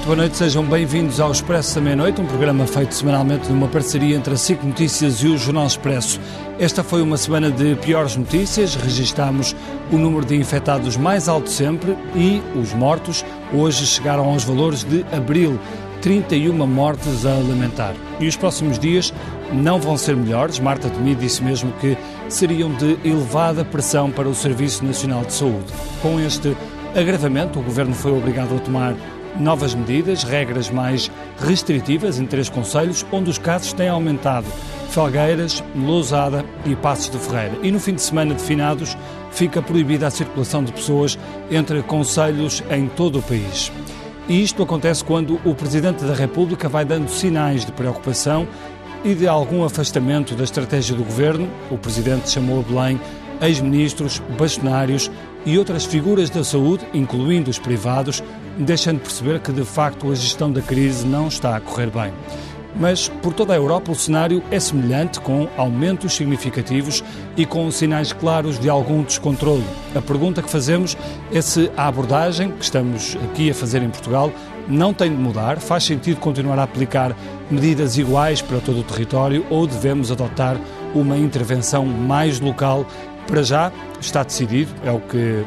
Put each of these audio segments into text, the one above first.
Muito boa noite, sejam bem-vindos ao Expresso da Meia-Noite, um programa feito semanalmente numa parceria entre a SIC Notícias e o Jornal Expresso. Esta foi uma semana de piores notícias, registámos o número de infectados mais alto sempre e os mortos hoje chegaram aos valores de abril, 31 mortes a lamentar. E os próximos dias não vão ser melhores. Marta Temi disse mesmo que seriam de elevada pressão para o Serviço Nacional de Saúde. Com este agravamento, o Governo foi obrigado a tomar novas medidas, regras mais restritivas em três conselhos, onde os casos têm aumentado. Felgueiras, Lousada e Passos de Ferreira. E no fim de semana de finados fica proibida a circulação de pessoas entre conselhos em todo o país. E isto acontece quando o Presidente da República vai dando sinais de preocupação e de algum afastamento da estratégia do governo. O Presidente chamou a Belém ex-ministros, bastonários e outras figuras da saúde, incluindo os privados, deixando perceber que de facto a gestão da crise não está a correr bem. Mas por toda a Europa o cenário é semelhante, com aumentos significativos e com sinais claros de algum descontrole. A pergunta que fazemos é se a abordagem que estamos aqui a fazer em Portugal não tem de mudar, faz sentido continuar a aplicar medidas iguais para todo o território ou devemos adotar uma intervenção mais local para já está decidido, é o que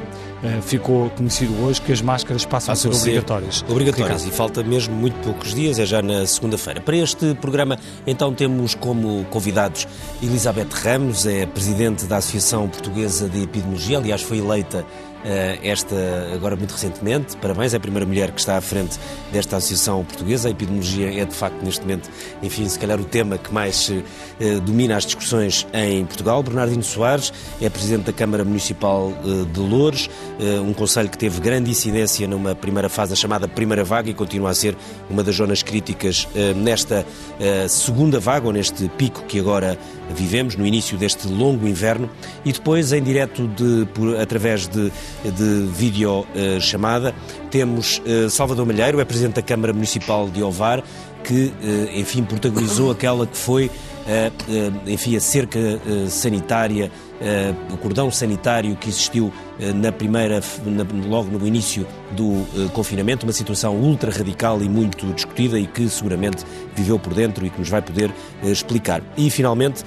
ficou conhecido hoje, que as máscaras passam a ser obrigatórias. Obrigatórias Ricardo. e falta mesmo muito poucos dias, é já na segunda-feira. Para este programa, então, temos como convidados Elizabeth Ramos, é presidente da Associação Portuguesa de Epidemiologia, aliás, foi eleita eh, esta agora muito recentemente. Parabéns, é a primeira mulher que está à frente desta associação portuguesa. A epidemiologia é de facto neste momento, enfim, se calhar o tema que mais eh, domina as discussões em Portugal. Bernardino Soares é presidente da Câmara Municipal eh, de Louros, um conselho que teve grande incidência numa primeira fase, a chamada primeira vaga, e continua a ser uma das zonas críticas nesta segunda vaga, ou neste pico que agora vivemos, no início deste longo inverno, e depois em direto de, por, através de de videochamada. Temos eh, Salvador Malheiro, é Presidente da Câmara Municipal de Ovar, que, eh, enfim, protagonizou aquela que foi, enfim, a cerca sanitária, o cordão sanitário que existiu na primeira, logo no início do confinamento, uma situação ultra radical e muito discutida e que seguramente viveu por dentro e que nos vai poder explicar. E, finalmente,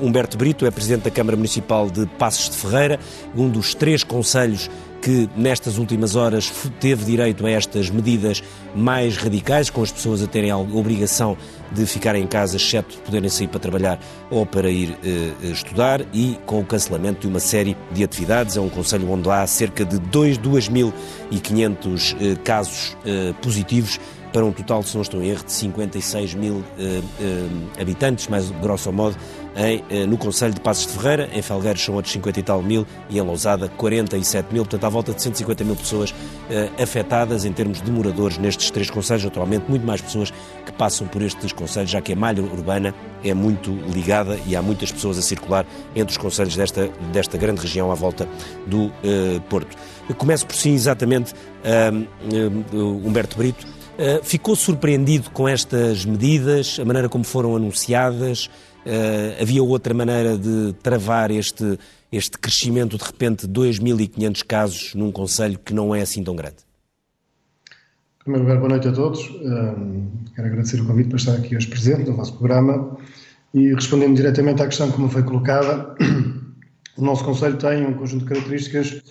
Humberto Brito é Presidente da Câmara Municipal de Passos de Ferreira, um dos três conselhos que nestas últimas horas teve direito a estas medidas mais radicais, com as pessoas a terem a obrigação de ficar em casa, exceto poderem sair para trabalhar ou para ir eh, estudar, e com o cancelamento de uma série de atividades. É um conselho onde há cerca de 2.500 eh, casos eh, positivos para um total, se não estou em erro, de 56 mil eh, eh, habitantes, mais grosso modo, em, eh, no Conselho de Passos de Ferreira, em Felgueiros são outros 50 e tal mil e em Lousada 47 mil, portanto à volta de 150 mil pessoas afetadas em termos de moradores nestes três conselhos, atualmente muito mais pessoas que passam por estes conselhos, já que a malha urbana é muito ligada e há muitas pessoas a circular entre os conselhos desta, desta grande região à volta do Porto. Começo por si exatamente, Humberto Brito, eh, ficou surpreendido com estas medidas, a maneira como foram anunciadas? Uh, havia outra maneira de travar este, este crescimento de repente de 2.500 casos num Conselho que não é assim tão grande? Em primeiro lugar, boa noite a todos. Um, quero agradecer o convite para estar aqui hoje presente no vosso programa e respondendo diretamente à questão como foi colocada, o nosso Conselho tem um conjunto de características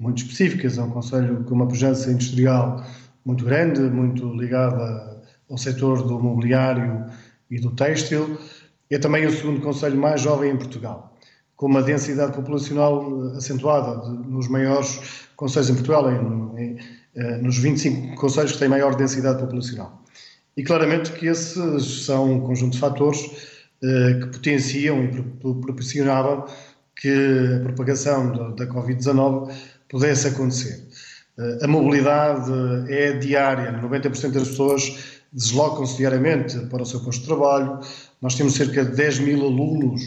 muito específicas. É um Conselho com uma pujança industrial muito grande, muito ligada ao setor do mobiliário e do têxtil. É também o segundo conselho mais jovem em Portugal, com uma densidade populacional acentuada de, nos maiores conselhos em Portugal, em, em, eh, nos 25 conselhos que têm maior densidade populacional. E claramente que esses são um conjunto de fatores eh, que potenciam e proporcionavam que a propagação da, da Covid-19 pudesse acontecer. A mobilidade é diária, 90% das pessoas deslocam-se diariamente para o seu posto de trabalho. Nós temos cerca de 10 mil alunos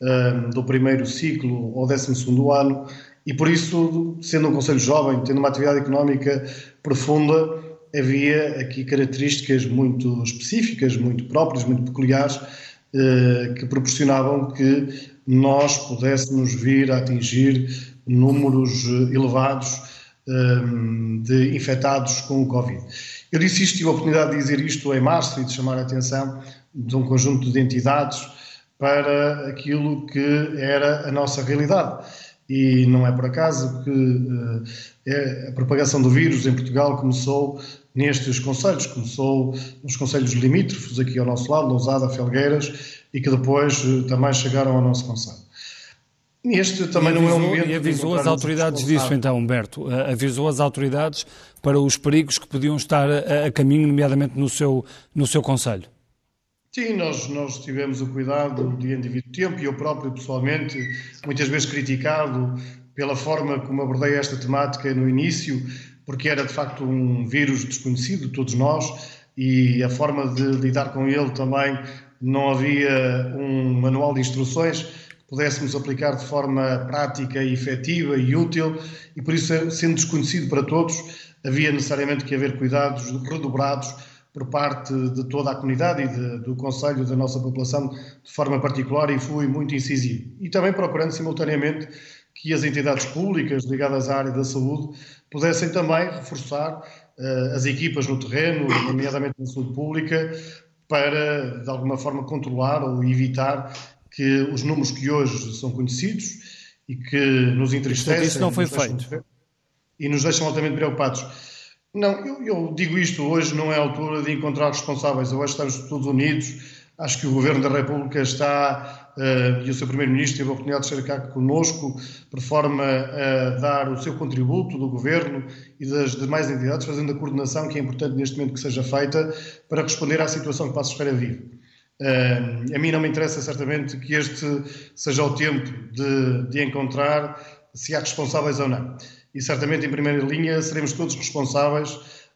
um, do primeiro ciclo ou 12 ano e por isso, sendo um Conselho jovem, tendo uma atividade económica profunda, havia aqui características muito específicas, muito próprias, muito peculiares, eh, que proporcionavam que nós pudéssemos vir a atingir números elevados Ehm, de infectados com o Covid. Eu disse isto, tive a oportunidade de dizer isto em março e de chamar a atenção de um conjunto de entidades para aquilo que era a nossa realidade. E não é por acaso que uh, a propagação do vírus em Portugal começou nestes conselhos, começou nos conselhos limítrofes, aqui ao nosso lado, Lousada, Felgueiras, e que depois uh, também chegaram ao nosso conselho. Este também avisou, não é o momento. E avisou as autoridades disso, então, Humberto? Avisou as autoridades para os perigos que podiam estar a, a caminho, nomeadamente no seu, no seu Conselho? Sim, nós, nós tivemos o cuidado de indivíduo tempo e eu próprio, pessoalmente, muitas vezes criticado pela forma como abordei esta temática no início, porque era de facto um vírus desconhecido, todos nós, e a forma de lidar com ele também não havia um manual de instruções pudéssemos aplicar de forma prática efetiva e útil, e por isso, sendo desconhecido para todos, havia necessariamente que haver cuidados redobrados por parte de toda a comunidade e de, do Conselho da nossa população de forma particular e fui muito incisivo. E também procurando simultaneamente que as entidades públicas ligadas à área da saúde pudessem também reforçar uh, as equipas no terreno, nomeadamente na saúde pública, para de alguma forma controlar ou evitar que os números que hoje são conhecidos e que nos entristecem. Isso não foi feito. E nos deixam altamente preocupados. Não, eu, eu, digo isto hoje, não é a altura de encontrar responsáveis. Hoje estamos todos unidos. Acho que o Governo da República está, uh, e o seu Primeiro-Ministro teve a oportunidade de estar cá conosco, por forma a dar o seu contributo do Governo e das demais entidades, fazendo a coordenação que é importante neste momento que seja feita para responder à situação que Passos Ferreira vive. Uh, a mim não me interessa certamente que este seja o tempo de, de, encontrar se há responsáveis ou não. E certamente, em primeira linha, seremos todos responsáveis,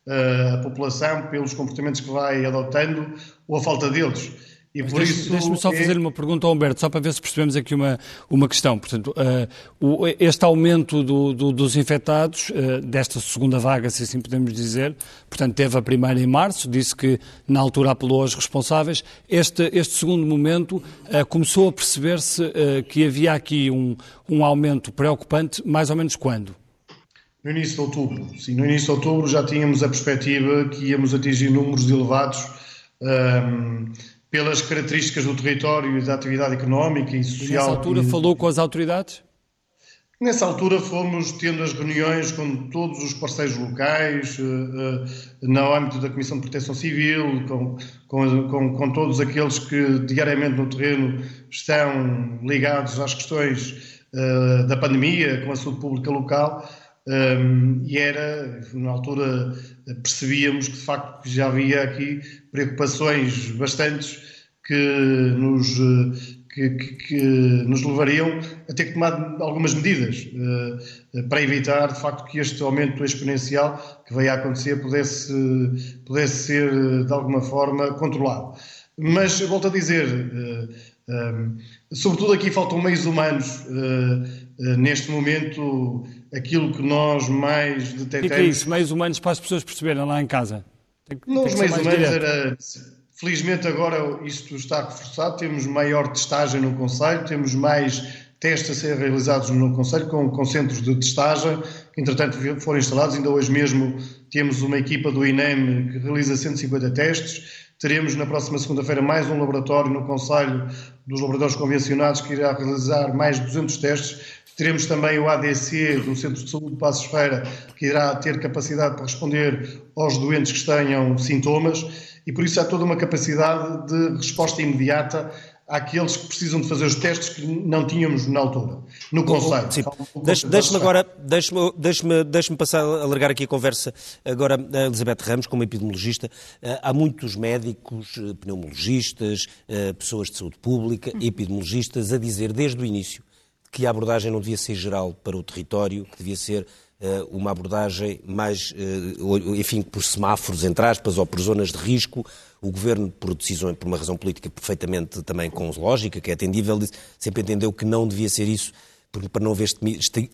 uh, a população, pelos comportamentos que vai adotando ou a falta deles. E por deixe, isso. Deixe-me só é... fazer uma pergunta ao Humberto, só para ver se percebemos aqui uma, uma questão. Portanto, uh, o, este aumento do, do, dos infectados, uh, desta segunda vaga, se assim podemos dizer, portanto, teve a primeira em março, disse que na altura apelou aos responsáveis. Este, este segundo momento uh, começou a perceber-se que havia aqui um, um aumento preocupante, mais ou menos quando? No início de outubro. Sim, no início de outubro já tínhamos a perspectiva que íamos atingir números elevados. Um, pelas características do território e da atividade económica e social. E nessa altura e... falou com as autoridades? Nessa altura fomos tendo as reuniões com todos os parceiros locais, uh, uh, no âmbito da Comissão de Proteção Civil, com, com, com, com, todos aqueles que diariamente no terreno estão ligados às questões uh, da pandemia, com a saúde pública local, um, e era, na altura, percebíamos que de facto já havia aqui preocupações bastantes que nos, que, que, que nos levariam a ter que tomar algumas medidas uh, para evitar de facto que este aumento exponencial que veio a acontecer pudesse, pudesse ser de alguma forma controlado. Mas volto a dizer, uh, um, sobretudo aqui faltam meios humanos uh, neste momento aquilo que nós mais detectamos. O que é isso? Meios humanos para as pessoas perceberem lá em casa? Tem, não, os meios humanos era. Felizmente agora isto está reforçado, temos maior testagem no Conselho, temos mais testes a ser realizados no Conselho com, com centros de testagem, que entretanto foram instalados. Ainda hoje mesmo temos uma equipa do INEM que realiza 150 testes. Teremos na próxima segunda-feira mais um laboratório no Conselho dos Laboratórios Convencionados que irá realizar mais de 200 testes Teremos também o ADC do Centro de Saúde de Passos Feira, que irá ter capacidade para responder aos doentes que tenham sintomas e por isso há toda uma capacidade de resposta imediata àqueles que precisam de fazer os testes que não tínhamos na altura, no Conselho. Deixe-me agora, deixe-me deixe deixe passar, alargar aqui a conversa agora a Elizabeth Ramos, como epidemiologista. Eh, há muitos médicos, eh, pneumologistas, eh, pessoas de saúde pública, epidemiologistas, a dizer desde o início que a abordagem não devia ser geral para o território, que devia ser uh, uma abordagem mais, uh, enfim, por semáforos, entre aspas, ou por zonas de risco. O governo, por decisão, por uma razão política perfeitamente também com lógica, que é atendível, sempre entendeu que não devia ser isso, para não haver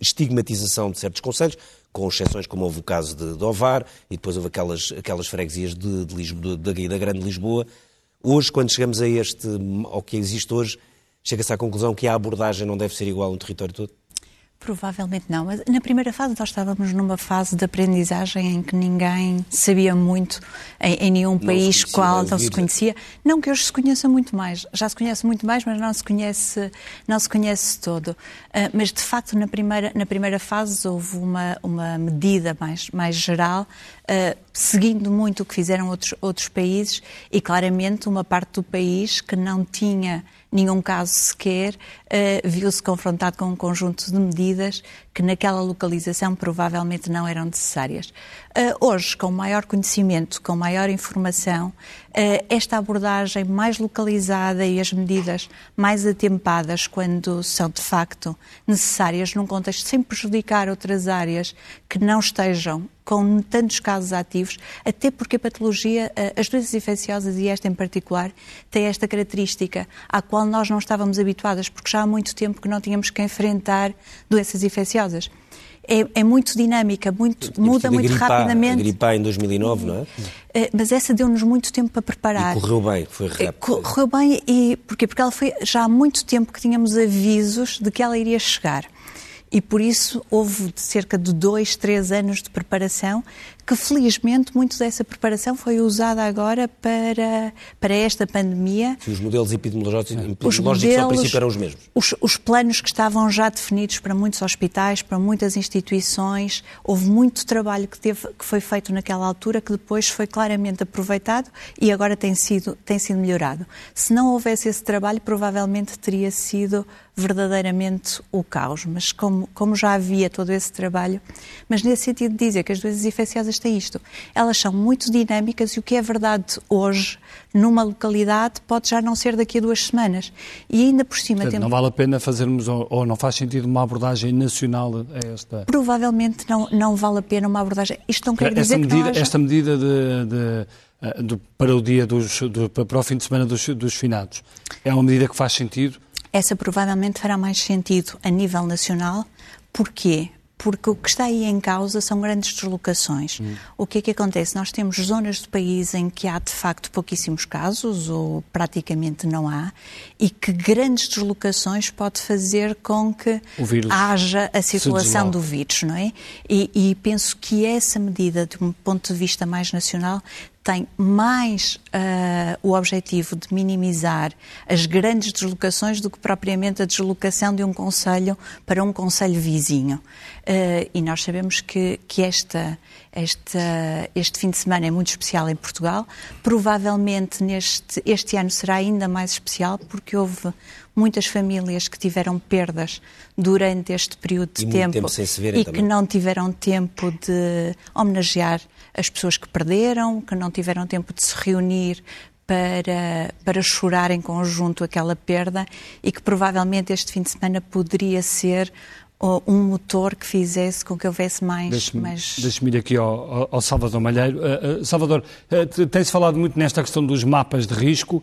estigmatização de certos conselhos, com exceções como houve o caso de, de Ovar e depois houve aquelas, aquelas freguesias de, de Lisboa, da, da Grande Lisboa. Hoje, quando chegamos a este, ao que existe hoje, chega-se à conclusão que a abordagem não deve ser igual no território todo? Provavelmente não, mas na primeira fase nós estávamos numa fase de aprendizagem em que ninguém sabia muito em, em nenhum não país qual não se conhecia. Não que hoje se conheça muito mais, já se conhece muito mais, mas não se conhece, não se conhece todo. Uh, mas de facto na primeira, na primeira fase houve uma, uma medida mais, mais geral, uh, seguindo muito o que fizeram outros, outros países e claramente uma parte do país que não tinha nenhum caso sequer, uh, viu-se confrontado com um conjunto de medidas que naquela localização provavelmente não eram necessárias. Uh, hoje, com maior conhecimento, com maior informação, uh, esta abordagem mais localizada e as medidas mais atempadas quando são de facto necessárias num contexto sem prejudicar outras áreas que não estejam com tantos casos ativos, até porque a patologia, as doenças infecciosas e esta em particular, tem esta característica à qual nós não estávamos habituadas, porque já há muito tempo que não tínhamos que enfrentar doenças infecciosas. É, é, muito dinâmica, muito, muda muito rapidamente. A gripar em 2009, não é? é? Mas essa deu-nos muito tempo para preparar. E correu bem, foi rápido. Correu bem, e porquê? Porque ela foi já há muito tempo que tínhamos avisos de que ela iria chegar e por isso houve cerca de dois, três anos de preparação que felizmente muito dessa preparação foi usada agora para, para esta pandemia. Sim, os modelos epidemiológicos, os modelos, ao princípio eram os mesmos. Os, os, planos que estavam já definidos para muitos hospitais, para muitas instituições, houve muito trabalho que, teve, que foi feito naquela altura que depois foi claramente aproveitado e agora tem sido, tem sido melhorado. Se não houvesse esse trabalho, provavelmente teria sido verdadeiramente o caos, mas como, como já havia todo esse trabalho, mas nesse sentido de dizer que as doenças infecciosas têm isto, elas são muito dinâmicas e o que é verdade hoje numa localidade pode já não ser daqui a duas semanas. E ainda por cima Portanto, temos... Não vale a pena fazermos, ou não faz sentido uma abordagem nacional a esta... Provavelmente não, não vale a pena uma abordagem... Isto não quer dizer esta medida, haja... Esta medida de, de, eh, de, para o dia dos, do, para o fim de semana dos, dos finados, é uma medida que faz sentido? Essa provavelmente fará mais sentido a nível nacional. Porquê? Porque o que está aí em causa são grandes deslocações. Hum. O que é que acontece? Nós temos zonas do país em que há de facto pouquíssimos casos ou praticamente não há e que grandes deslocações pode fazer com que haja a circulação do vírus, não é? E, e penso que essa medida, de um ponto de vista mais nacional, tem mais uh, o objetivo de minimizar as grandes deslocações do que propriamente a deslocação de um conselho para um conselho vizinho. Uh, e nós sabemos que, que esta, esta, este fim de semana é muito especial em Portugal. Provavelmente neste este ano será ainda mais especial porque houve muitas famílias que tiveram perdas durante este período de e tempo, tempo e também. que não tiveram tempo de homenagear as pessoas que perderam, que não tiveram tempo de se reunir para, para chorar em conjunto aquela perda e que provavelmente este fim de semana poderia ser um motor que fizesse com que houvesse mais... Deixe-me mais... deixe ir aqui ao, ao, Salvador Malheiro. Uh, uh, Salvador, uh, tem-se falado muito nesta questão dos mapas de risco.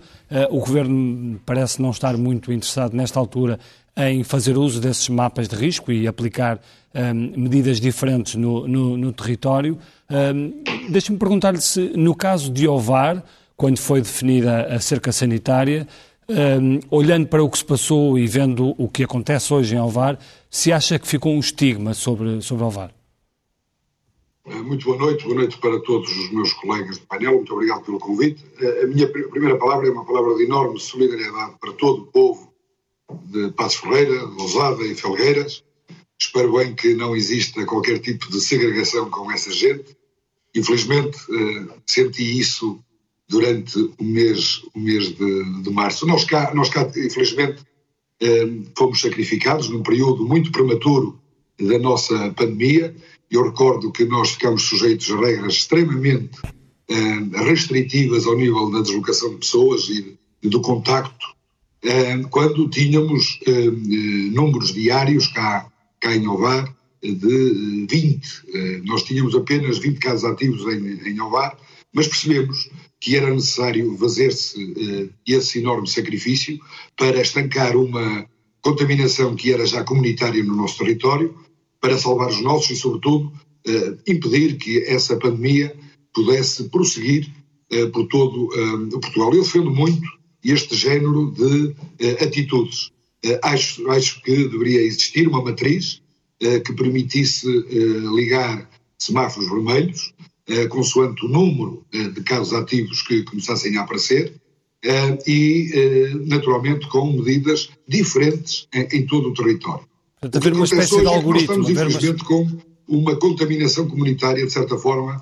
o Governo parece não estar muito interessado nesta altura em fazer uso desses mapas de risco e aplicar um, medidas diferentes no, no, no território. Um, Deixe-me perguntar-lhe se, no caso de Ovar, quando foi definida a cerca sanitária, um, olhando para o que se passou e vendo o que acontece hoje em Alvar, se acha que ficou um estigma sobre, sobre Alvar? Eh, muito boa noite, boa noite para todos os meus colegas de painel, muito obrigado pelo convite. Eh, a minha primeira palavra é uma palavra de enorme solidariedade para todo o povo de Passos Ferreira, de Lousada e Felgueiras. Espero bem que não exista qualquer tipo de segregação com essa gente. Infelizmente, eh, senti isso durante o mês, o mês de, de março. Nós cá, nós cá, infelizmente, eh, fomos sacrificados num período muito prematuro da nossa pandemia. Eu recordo que nós ficamos sujeitos a regras extremamente eh, restritivas ao nível da deslocação de pessoas e, do contacto, eh, quando tínhamos números diários cá, cá em Ovar de 20. Eh, nós tínhamos apenas 20 casos ativos em, em Ovar, mas percebemos que era necessário fazer-se uh, esse enorme sacrifício para estancar uma contaminação que era já comunitária no nosso território, para salvar os nossos e, sobretudo, uh, impedir que essa pandemia pudesse prosseguir uh, por todo o Portugal. Eu defendo muito este género de atitudes. acho, acho que deveria existir uma matriz que permitisse ligar semáforos vermelhos, consoante o número de casos ativos que começassem a aparecer, e, naturalmente, com medidas diferentes em, todo o território. Portanto, haver uma espécie de algoritmo. Nós estamos, infelizmente, com uma contaminação comunitária, de certa forma,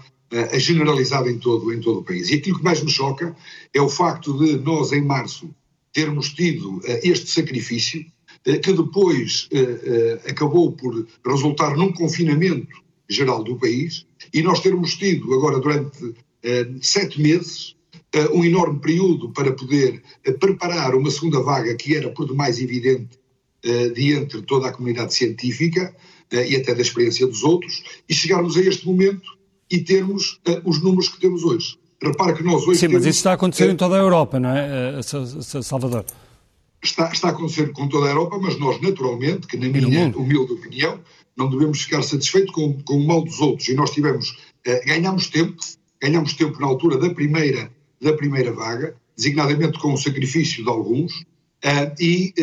generalizada em todo, em todo o país. E aquilo que mais me choca é o facto de nós, em março, termos tido este sacrifício, que depois acabou por resultar num confinamento geral do país, e nós termos tido agora durante sete meses um enorme período para poder preparar uma segunda vaga que era por demais evidente diante de toda a comunidade científica e até da experiência dos outros, e chegarmos a este momento e termos uh, os números que temos hoje. Repara que nós hoje. Sim, temos, mas isso está a acontecer em toda a Europa, não é, Salvador? Está, está a acontecer com toda a Europa, mas nós, naturalmente, que na minha humilde opinião, não devemos ficar satisfeitos com, com o mal dos outros. E nós tivemos, ganhamos tempo, ganhamos tempo na altura da primeira, da primeira vaga, designadamente com o sacrifício de alguns, e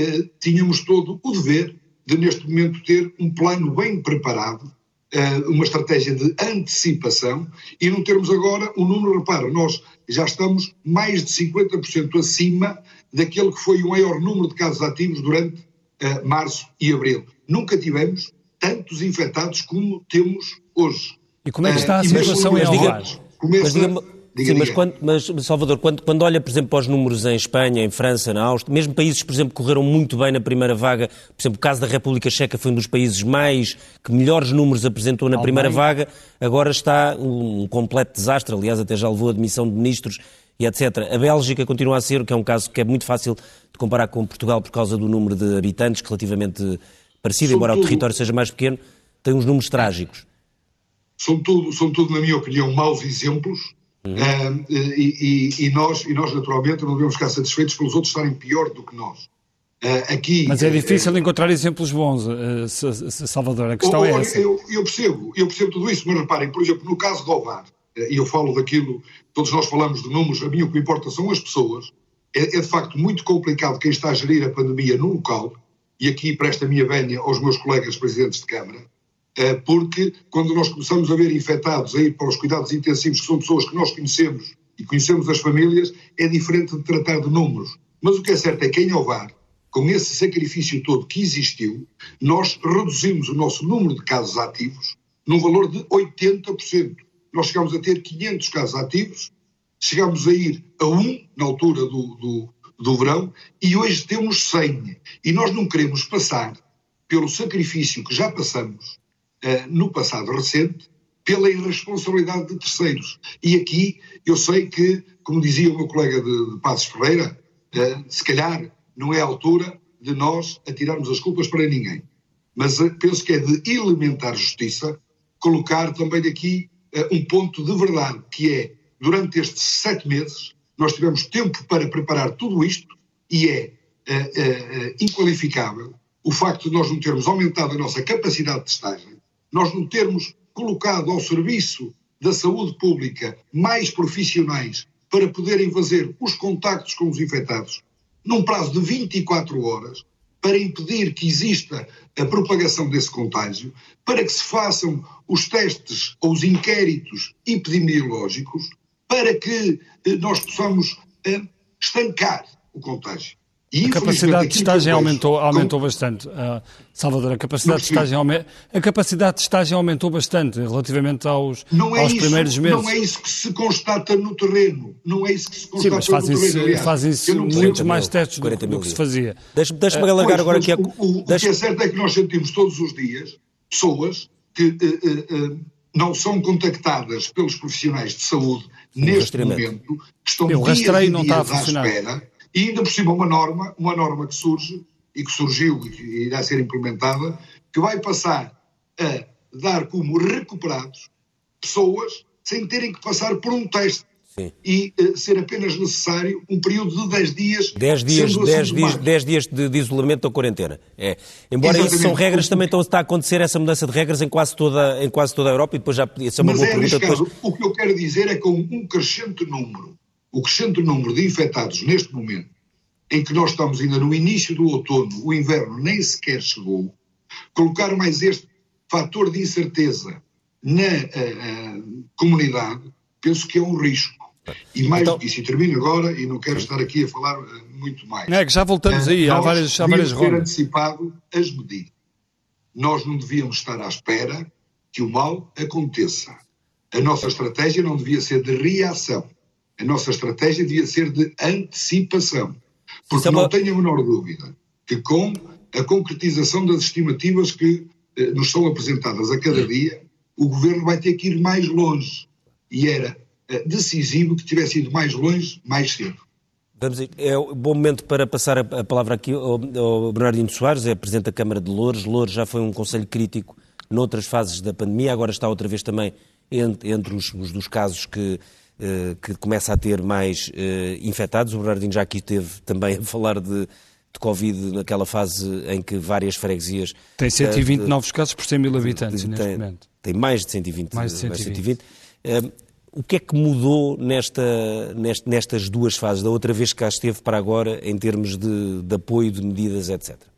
tínhamos todo o dever de, neste momento, ter um plano bem preparado eh, uma estratégia de antecipação e não termos agora um número, repara, nós já estamos mais de 50% acima daquele que foi o maior número de casos ativos durante uh, março e abril. Nunca tivemos tantos infectados como temos hoje. E como é que está a situação em Diga, Sim, mas, quando, mas, Salvador, quando, quando olha, por exemplo, para os números em Espanha, em França, na Áustria, mesmo países, por exemplo, que correram muito bem na primeira vaga, por exemplo, o caso da República Checa foi um dos países mais, que melhores números apresentou na primeira vaga, agora está um, um completo desastre, aliás, até já levou a demissão de ministros e etc. A Bélgica continua a ser, que é um caso que é muito fácil de comparar com Portugal por causa do número de habitantes, relativamente parecido, embora o território seja mais pequeno, tem uns números trágicos. São tudo, são tudo, na minha opinião, maus exemplos Uhum. Uh, e, e, e, nós, e nós, naturalmente, não devemos ficar satisfeitos pelos outros estarem pior do que nós. Uh, aqui, Mas é difícil uh, encontrar exemplos bons, Salvador, a questão é essa. Eu, eu, percebo, eu percebo tudo isso, mas reparem, por exemplo, no caso do Ovar, e eu falo daquilo, todos nós falamos de números, a mim o que me importa são as pessoas, é, é de facto muito complicado quem está a gerir a pandemia no local, e aqui presta a minha venha aos meus colegas presidentes de Câmara, eh, porque quando nós começamos a ver infectados a ir para os cuidados intensivos, que são pessoas que nós conhecemos e conhecemos as famílias, é diferente de tratar de números. Mas o que é certo é que em Ovar, com esse sacrifício todo que existiu, nós reduzimos o nosso número de casos ativos num valor de 80%. Nós chegámos a ter 500 casos ativos, chegámos a ir a 1 na altura do, do, do verão e hoje temos 100. E nós não queremos passar pelo sacrifício que já passamos uh, no passado recente pela irresponsabilidade de terceiros. E aqui eu sei que, como dizia o meu colega de, de Passos Ferreira, uh, se calhar não é a altura de nós atirarmos as culpas para ninguém. Mas uh, penso que é de elementar justiça colocar também aqui um ponto de verdade, que é, durante estes sete meses, nós tivemos tempo para preparar tudo isto e é inqualificável o facto de nós não termos aumentado a nossa capacidade de testagem, nós não termos colocado ao serviço da saúde pública mais profissionais para poderem fazer os contactos com os infectados num prazo de 24 horas para impedir que exista a propagação desse contágio, para que se façam os testes ou os inquéritos epidemiológicos, para que eh, nós possamos eh, estancar o contágio. E, a capacidade de testagem aumentou, aumentou bastante. Uh, Salvador, a capacidade, de testagem, a capacidade de testagem aumentou bastante relativamente aos, não é aos isso, primeiros meses. Não é isso que se constata no terreno. Não é isso que se constata Sim, mas fazem no terreno. Fazem-se muitos mais testes do, do, que se fazia. Deixa-me deixa uh, alargar agora aqui. A... O, o, deixa... o, que é certo é que nós sentimos todos os dias pessoas que uh, uh, não são contactadas pelos profissionais de saúde neste momento, que estão Meu, dias não dias está a funcionar. à espera e ainda por cima uma norma, uma norma que surge e que surgiu e que irá ser implementada, que vai passar a dar como recuperados pessoas sem terem que passar por um teste. Sim. E uh, ser apenas necessário um período de 10 dias. 10 dias, 10 dias, 10 dias de, de, isolamento ou quarentena. É. Embora Exatamente. isso são regras, também estão, está a acontecer essa mudança de regras em quase toda, em quase toda a Europa e depois já isso é uma Mas boa é pergunta. Depois... O que eu quero dizer é que com um crescente número o crescente número de infectados neste momento, em que nós estamos ainda no início do outono, o inverno nem sequer chegou, colocar mais este fator de incerteza na comunidade, penso que é um risco. E mais então, do que isso, e termino agora, e não quero estar aqui a falar uh, muito mais. É que já voltamos aí, há várias, há várias ter antecipado as medidas. Nós não devíamos estar à espera que o mal aconteça. A nossa estratégia não devia ser de reação. A nossa estratégia devia ser de antecipação. Porque é não tenho a menor dúvida que com a concretização das estimativas que eh, nos são apresentadas a cada dia, o governo vai ter que ir mais longe. E era eh, decisivo que tivesse ido mais longe, mais cedo. Vamos, é um bom momento para passar a, palavra aqui ao, ao Bernardino Soares, é Presidente da Câmara de Louros. Louros já foi um conselho crítico noutras fases da pandemia, agora está outra vez também entre, entre os, os, dos casos que, uh, que começa a ter mais uh, infectados. O Bernardino já aqui esteve também a falar de, de Covid naquela fase em que várias freguesias... Tem 120 uh, novos casos por 100 mil habitantes neste tem, momento. Tem mais de 120. Mais de 120. Mais de 120. O que é que mudou nesta, nestas duas fases, da outra vez que cá esteve para agora, em termos de, de apoio, de medidas, etc?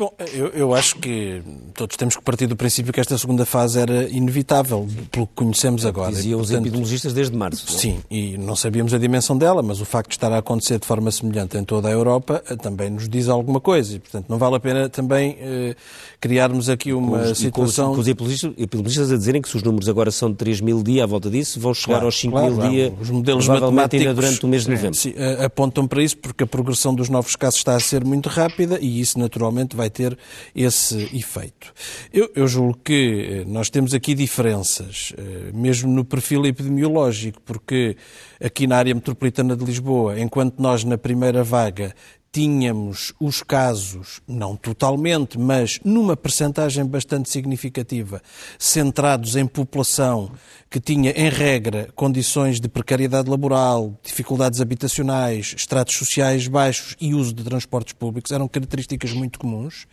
Bom, eu, eu, acho que todos temos que partir do princípio que esta segunda fase era inevitável, pelo que conhecemos agora. Diziam e, portanto, os epidemiologistas desde março. Não? É? Sim, e não sabíamos a dimensão dela, mas o facto de estar a acontecer de forma semelhante em toda a Europa eh, também nos diz alguma coisa. E, portanto, não vale a pena também eh, criarmos aqui uma com os, situação... Com os, com os epidemiologistas a dizerem que se os números agora são de 3 mil dia à volta disso, vão chegar claro, aos 5 claro, mil dia, os modelos matemáticos durante o mês de novembro. Sim, apontam para isso porque a progressão dos novos casos está a ser muito rápida e isso naturalmente vai ter esse esse efeito. Eu, eu julgo que eh, nós temos aqui diferenças, eh, mesmo no perfil epidemiológico, porque aqui na área metropolitana de Lisboa, enquanto nós na primeira vaga tínhamos os casos, não totalmente, mas numa percentagem bastante significativa, centrados em população que tinha, em regra, condições de precariedade laboral, dificuldades habitacionais, estratos sociais baixos e uso de transportes públicos, eram características muito comuns.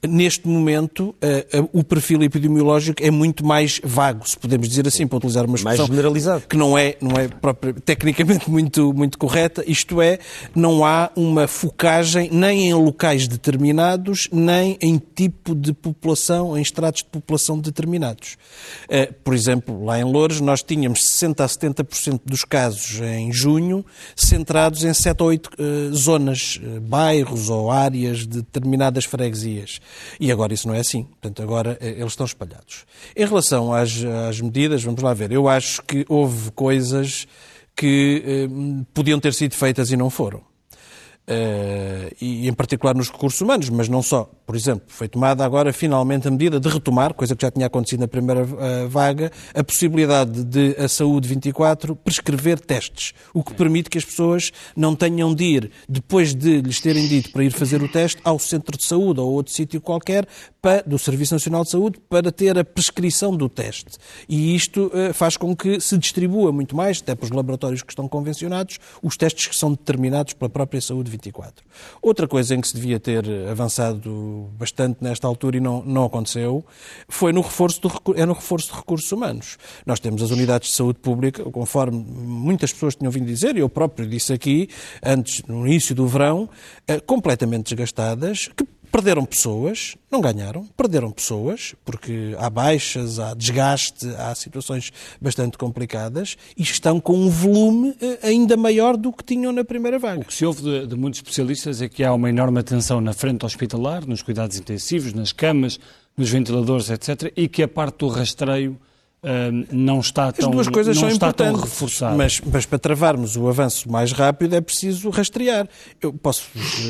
Neste momento, eh, eh, o perfil epidemiológico é muito mais vago, se podemos dizer assim, para utilizar uma expressão mais generalizado. que não é, não é própria, tecnicamente muito, muito correta, isto é, não há uma nem em locais determinados, nem em tipo de população, em estratos de população determinados. Eh, por exemplo, lá em valores, nós tínhamos 60% a 70% dos casos em junho centrados em 7 ou 8 uh, zonas, uh, bairros ou áreas de determinadas freguesias. E agora isso não é assim. Portanto, agora eles estão espalhados. Em relação às, às medidas, vamos lá ver, eu acho que houve coisas que podiam ter sido feitas e não foram. Uh, e em particular nos recursos humanos, mas não só. Por exemplo, foi tomada agora finalmente a medida de retomar, coisa que já tinha acontecido na primeira uh, vaga, a possibilidade de a Saúde 24 prescrever testes, o que permite que as pessoas não tenham de ir, depois de lhes terem dito para ir fazer o teste, ao centro de saúde ou outro sítio qualquer, para, do Serviço Nacional de Saúde, para ter a prescrição do teste. E isto uh, faz com que se distribua muito mais, até para os laboratórios que estão convencionados, os testes que são determinados pela própria Saúde 24. 2024. Outra coisa em que se devia ter avançado bastante nesta altura e não, não aconteceu foi no reforço, do, é no reforço de recursos humanos. Nós temos as unidades de saúde pública, conforme muitas pessoas tinham vindo dizer, e eu próprio disse aqui, antes, no início do verão, eh, completamente desgastadas, que Perderam pessoas, não ganharam, perderam pessoas, porque há baixas, há desgaste, há situações bastante complicadas e estão com um volume eh, ainda maior do que tinham na primeira vaga. O que se ouve de, de muitos especialistas é que há uma enorme atenção na frente hospitalar, nos cuidados intensivos, nas camas, nos ventiladores, etc., e que a parte do rastreio não está tão, As duas coisas são importantes. Mas, mas para travarmos o avanço mais rápido é preciso rastrear. Eu posso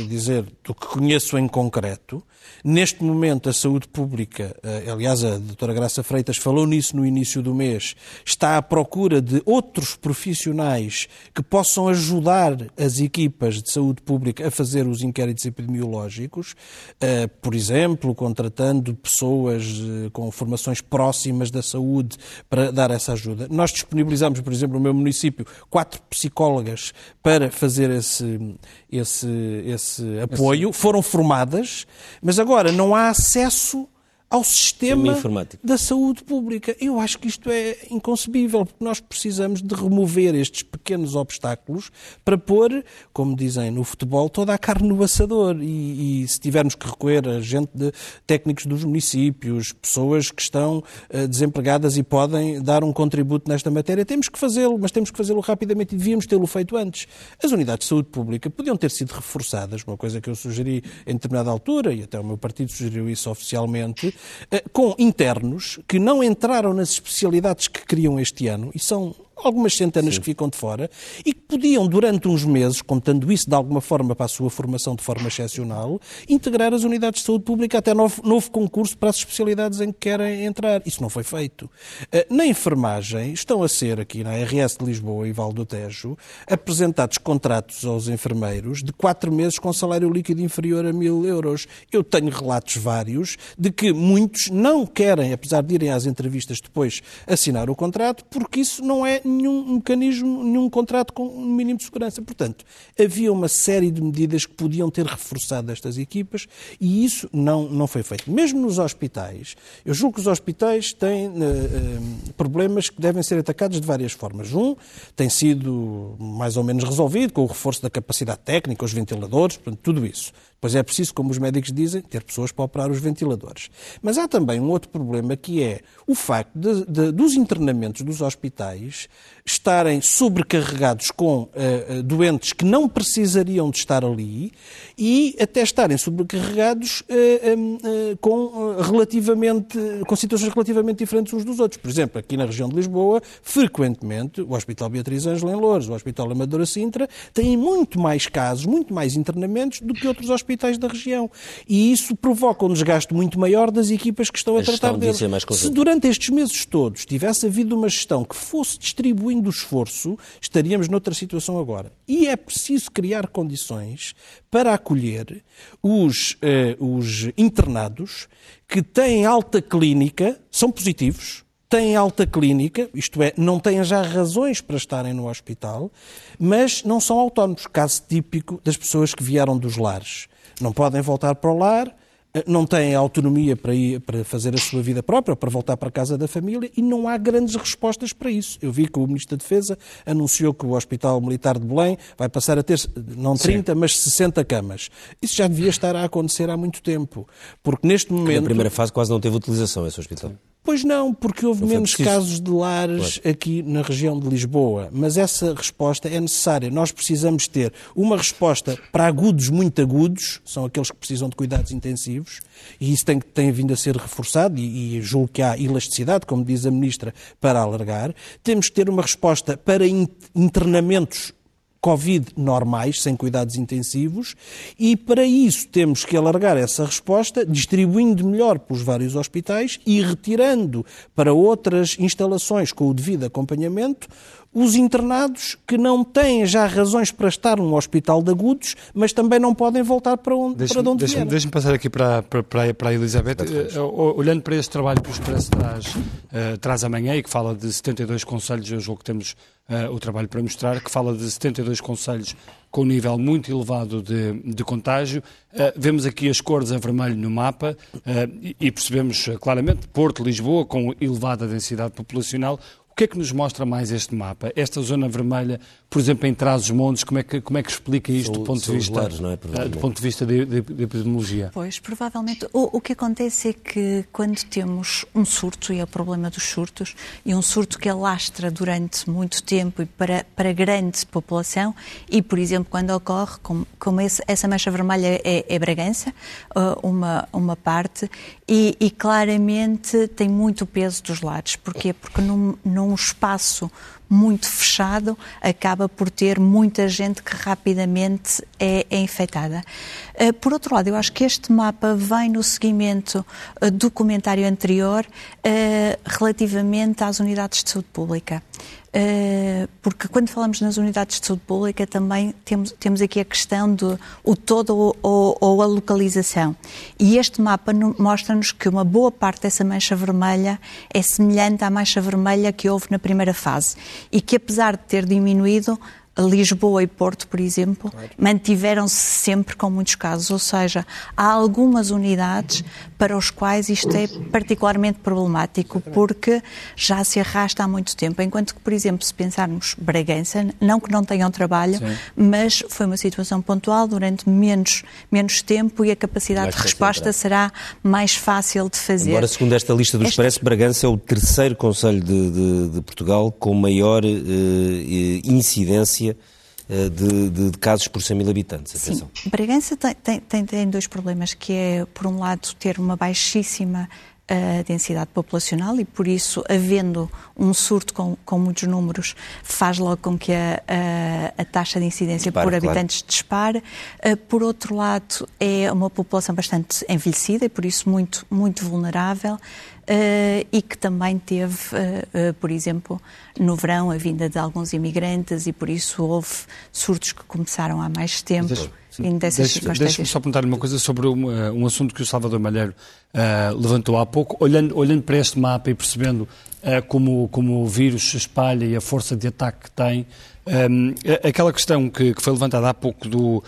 dizer do que conheço em concreto. Neste momento, a saúde pública, eh, aliás, a doutora Graça Freitas falou nisso no início do mês, está à procura de outros profissionais que possam ajudar as equipas de saúde pública a fazer os inquéritos epidemiológicos, eh, por exemplo, contratando pessoas eh, com formações próximas da saúde para dar essa ajuda. Nós disponibilizamos, por exemplo, no meu município, quatro psicólogas para fazer esse, esse, esse apoio. Foram formadas, mas agora não há acesso ao sistema da saúde pública. Eu acho que isto é inconcebível, porque nós precisamos de remover estes pequenos obstáculos para pôr, como dizem no futebol, toda a carne no assador. E, e se tivermos que recorrer a gente de técnicos dos municípios, pessoas que estão uh, desempregadas e podem dar um contributo nesta matéria, temos que fazê-lo, mas temos que fazê-lo rapidamente e devíamos tê-lo feito antes. As unidades de saúde pública podiam ter sido reforçadas, uma coisa que eu sugeri em determinada altura, e até o meu partido sugeriu isso oficialmente, com internos que não entraram nas especialidades que queriam este ano, e são algumas centenas Sim. que ficam de fora, e que podiam, durante uns meses, contando isso de alguma forma para a sua formação de forma excepcional, integrar as unidades de saúde pública até novo, novo concurso para as especialidades em que querem entrar. Isso não foi feito. Eh, na enfermagem, estão a ser aqui na RS de Lisboa e Val do Tejo apresentados contratos aos enfermeiros de quatro meses com salário líquido inferior a mil euros. Eu tenho relatos vários de que muitos não querem, apesar de irem às entrevistas depois assinar o contrato, porque isso não é nenhum mecanismo, nenhum contrato com um mínimo de segurança. Portanto, havia uma série de medidas que podiam ter reforçado estas equipas e isso não, não foi feito. Mesmo nos hospitais, eu julgo que os hospitais têm uh, problemas que devem ser atacados de várias formas. Um tem sido mais ou menos resolvido com o reforço da capacidade técnica, os ventiladores, portanto, tudo isso. Pois é preciso, como os médicos dizem, ter pessoas para operar os ventiladores. Mas há também um outro problema que é o facto de, de, dos internamentos dos hospitais estarem sobrecarregados com uh, doentes que não precisariam de estar ali e até estarem sobrecarregados uh, uh, com, relativamente, com situações relativamente diferentes uns dos outros. Por exemplo, aqui na região de Lisboa, frequentemente, o Hospital Beatriz Ângela em Louros, o Hospital Amadora Sintra, têm muito mais casos, muito mais internamentos do que outros hospitais da região. E isso provoca um desgaste muito maior das equipas que estão a, a tratar deles. Se durante estes meses todos tivesse havido uma gestão que fosse distribuindo o esforço, estaríamos noutra situação agora. E é preciso criar condições para acolher os, eh, os internados que têm alta clínica, são positivos, têm alta clínica, isto é, não têm já razões para estarem no hospital, mas não são autónomos. Caso típico das pessoas que vieram dos lares não podem voltar para o lar, não têm autonomia para, ir, para fazer a sua vida própria, para voltar para a casa da família e não há grandes respostas para isso. Eu vi que o Ministro da Defesa anunciou que o Hospital Militar de Belém vai passar a ter não 30, Sim. mas 60 camas. Isso já devia estar a acontecer há muito tempo, porque neste momento... Na primeira fase quase não teve utilização esse hospital. Sim. Pois não, porque houve menos preciso. casos de lares claro. aqui na região de Lisboa. Mas essa resposta é necessária. Nós precisamos ter uma resposta para agudos muito agudos, são aqueles que precisam de cuidados intensivos, e isso tem, tem vindo a ser reforçado, e, e julgo que há elasticidade, como diz a Ministra, para alargar. Temos que ter uma resposta para internamentos Covid normais, sem cuidados intensivos, e para isso temos que alargar essa resposta, distribuindo melhor pelos vários hospitais e retirando para outras instalações com o devido acompanhamento os internados que não têm já razões para estar num hospital de agudos, mas também não podem voltar para onde, deixa para onde deixa vieram. Deixa-me passar aqui para, para, para a Elizabeth. Uh, olhando para este trabalho que o Expresso traz, uh, traz amanhã e que fala de 72 conselhos, eu julgo que temos uh, o trabalho para mostrar, que fala de 72 conselhos com um nível muito elevado de, de contágio. Uh, vemos aqui as cores a vermelho no mapa uh, e, e, percebemos claramente Porto, Lisboa, com elevada densidade populacional que é que nos mostra mais este mapa? Esta zona vermelha, por exemplo, em Trás-os-Montes, como é que, como é que explica isto do, ponto de vista, lares, é? Ah, do ponto de vista de, de, de epidemiologia? Pois, provavelmente. O, o, que acontece é que quando temos um surto, e é o problema dos surtos, e um surto que alastra durante muito tempo e para, para grande população, e, por exemplo, quando ocorre, como, como esse, essa mancha vermelha é, é Bragança, ah, uma, uma parte, e, e claramente tem muito peso dos lados. Porquê? Porque num num espaço muito fechado, acaba por ter muita gente que rapidamente é, é infectada. Eh, por outro lado, eu acho que este mapa vem no seguimento eh, do comentário anterior eh, relativamente às unidades de saúde pública. Porque quando falamos nas unidades de saúde pública também temos, temos aqui a questão do o todo ou, ou, ou a localização. E este mapa mostra-nos que uma boa parte dessa mancha vermelha é semelhante à mancha vermelha que houve na primeira fase e que apesar de ter diminuído, Lisboa e Porto, por exemplo, claro. mantiveram-se sempre com muitos casos, ou seja, há algumas unidades para os quais isto é particularmente problemático, porque já se arrasta há muito tempo, enquanto que, por exemplo, se pensarmos Bragança, não que não tenham trabalho, Sim. mas foi uma situação pontual durante menos, menos tempo e a capacidade de resposta será mais fácil de fazer. Agora, segundo esta lista do esta... Bragança é o terceiro Conselho de, de, de Portugal com maior uh, incidência eh, de, de, de, casos por 100 mil habitantes. Atenção. Sim, Bragança tem, tem, tem, dois problemas, que é, por um lado, ter uma baixíssima a densidade populacional e, por isso, havendo um surto com, com muitos números, faz logo com que a, a, a taxa de incidência dispara, por habitantes claro. dispare. Uh, por outro lado, é uma população bastante envelhecida e, por isso, muito, muito vulnerável. Uh, e que também teve, uh, uh, por exemplo, no verão, a vinda de alguns imigrantes e por isso houve surtos que começaram há mais tempo. Deixa-me só perguntar uma coisa sobre um, um, assunto que o Salvador Malheiro levantou há pouco. Olhando, olhando para este mapa e percebendo como, como o vírus se espalha e a força de ataque que tem, um, aquela questão que, que, foi levantada há pouco do,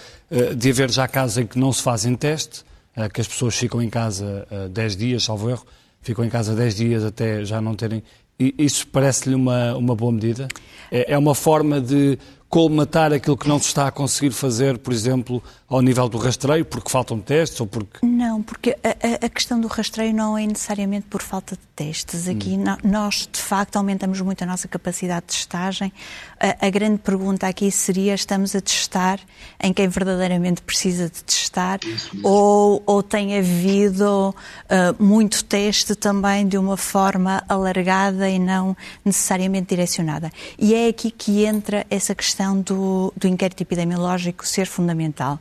de haver já casos em que não se fazem teste, que as pessoas ficam em casa 10 dias, salvo erro, ficam em casa 10 dias até já não terem. Isso parece-lhe uma, uma boa medida? É, é uma forma de colmatar aquilo que não se está a conseguir fazer, por exemplo, ao nível do rastreio, porque faltam testes ou porque... Não, porque a, a questão do rastreio não é necessariamente por falta de testes. Aqui hum. nós, de facto, aumentamos muito a nossa capacidade de testagem. A, a, grande pergunta aqui seria, estamos a testar em quem verdadeiramente precisa de testar ou, ou tem havido uh, muito teste também de uma forma alargada e não necessariamente direcionada. E é aqui que entra essa questão do, do inquérito epidemiológico ser fundamental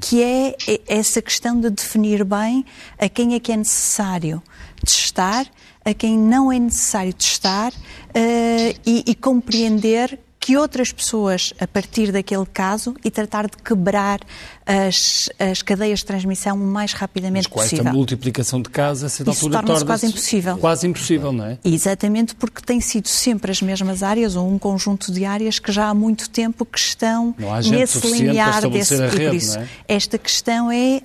que é essa questão de definir bem a quem é que é necessário testar, a quem não é necessário testar uh, e, e compreender que outras pessoas, a partir daquele caso, e tratar de quebrar as, as cadeias de transmissão o mais rapidamente Mas possível. Esta multiplicação de casos, a certa altura, torna-se quase impossível. Quase impossível, não é? Exatamente, porque têm sido sempre as mesmas áreas, ou um conjunto de áreas que já há muito tempo que estão nesse limiar desse. Isso, é? esta questão é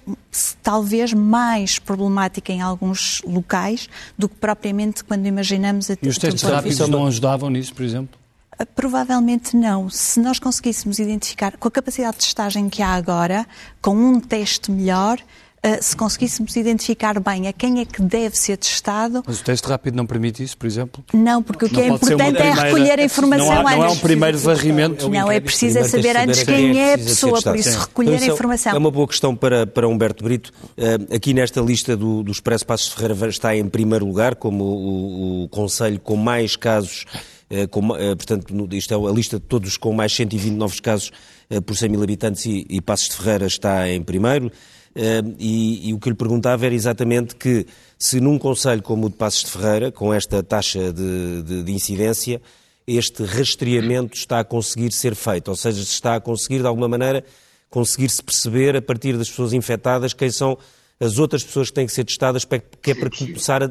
talvez mais problemática em alguns locais do que propriamente quando imaginamos a E os testes rápidos não ajudavam nisso, por exemplo? Provavelmente não. Se nós conseguíssemos identificar, com a capacidade de testagem que há agora, com um teste melhor, Uh, se conseguíssemos identificar bem a quem é que deve ser testado. Mas o teste rápido não permite isso, por exemplo? Não, porque o que não é importante é recolher a informação não há, antes. Não é um primeiro varrimento. Não, é preciso é saber antes quem é a pessoa, por isso recolher então, a informação. É uma boa questão para, para Humberto Brito. Uh, aqui nesta lista do, do Expresso Passos Ferreira está em primeiro lugar, como o, o, o Conselho com mais casos com, eh, portanto, isto é a lista de todos com mais 120 novos casos eh, por 100 mil habitantes e, e Passos de Ferreira está em primeiro. E, e, o que eu lhe perguntava era exatamente que se num Conselho como o de Passos de Ferreira, com esta taxa de, de, de incidência, este rastreamento está a conseguir ser feito, ou seja, se está a conseguir de alguma maneira conseguir-se perceber a partir das pessoas infectadas quem são as outras pessoas que têm que ser testadas, que é para começar a,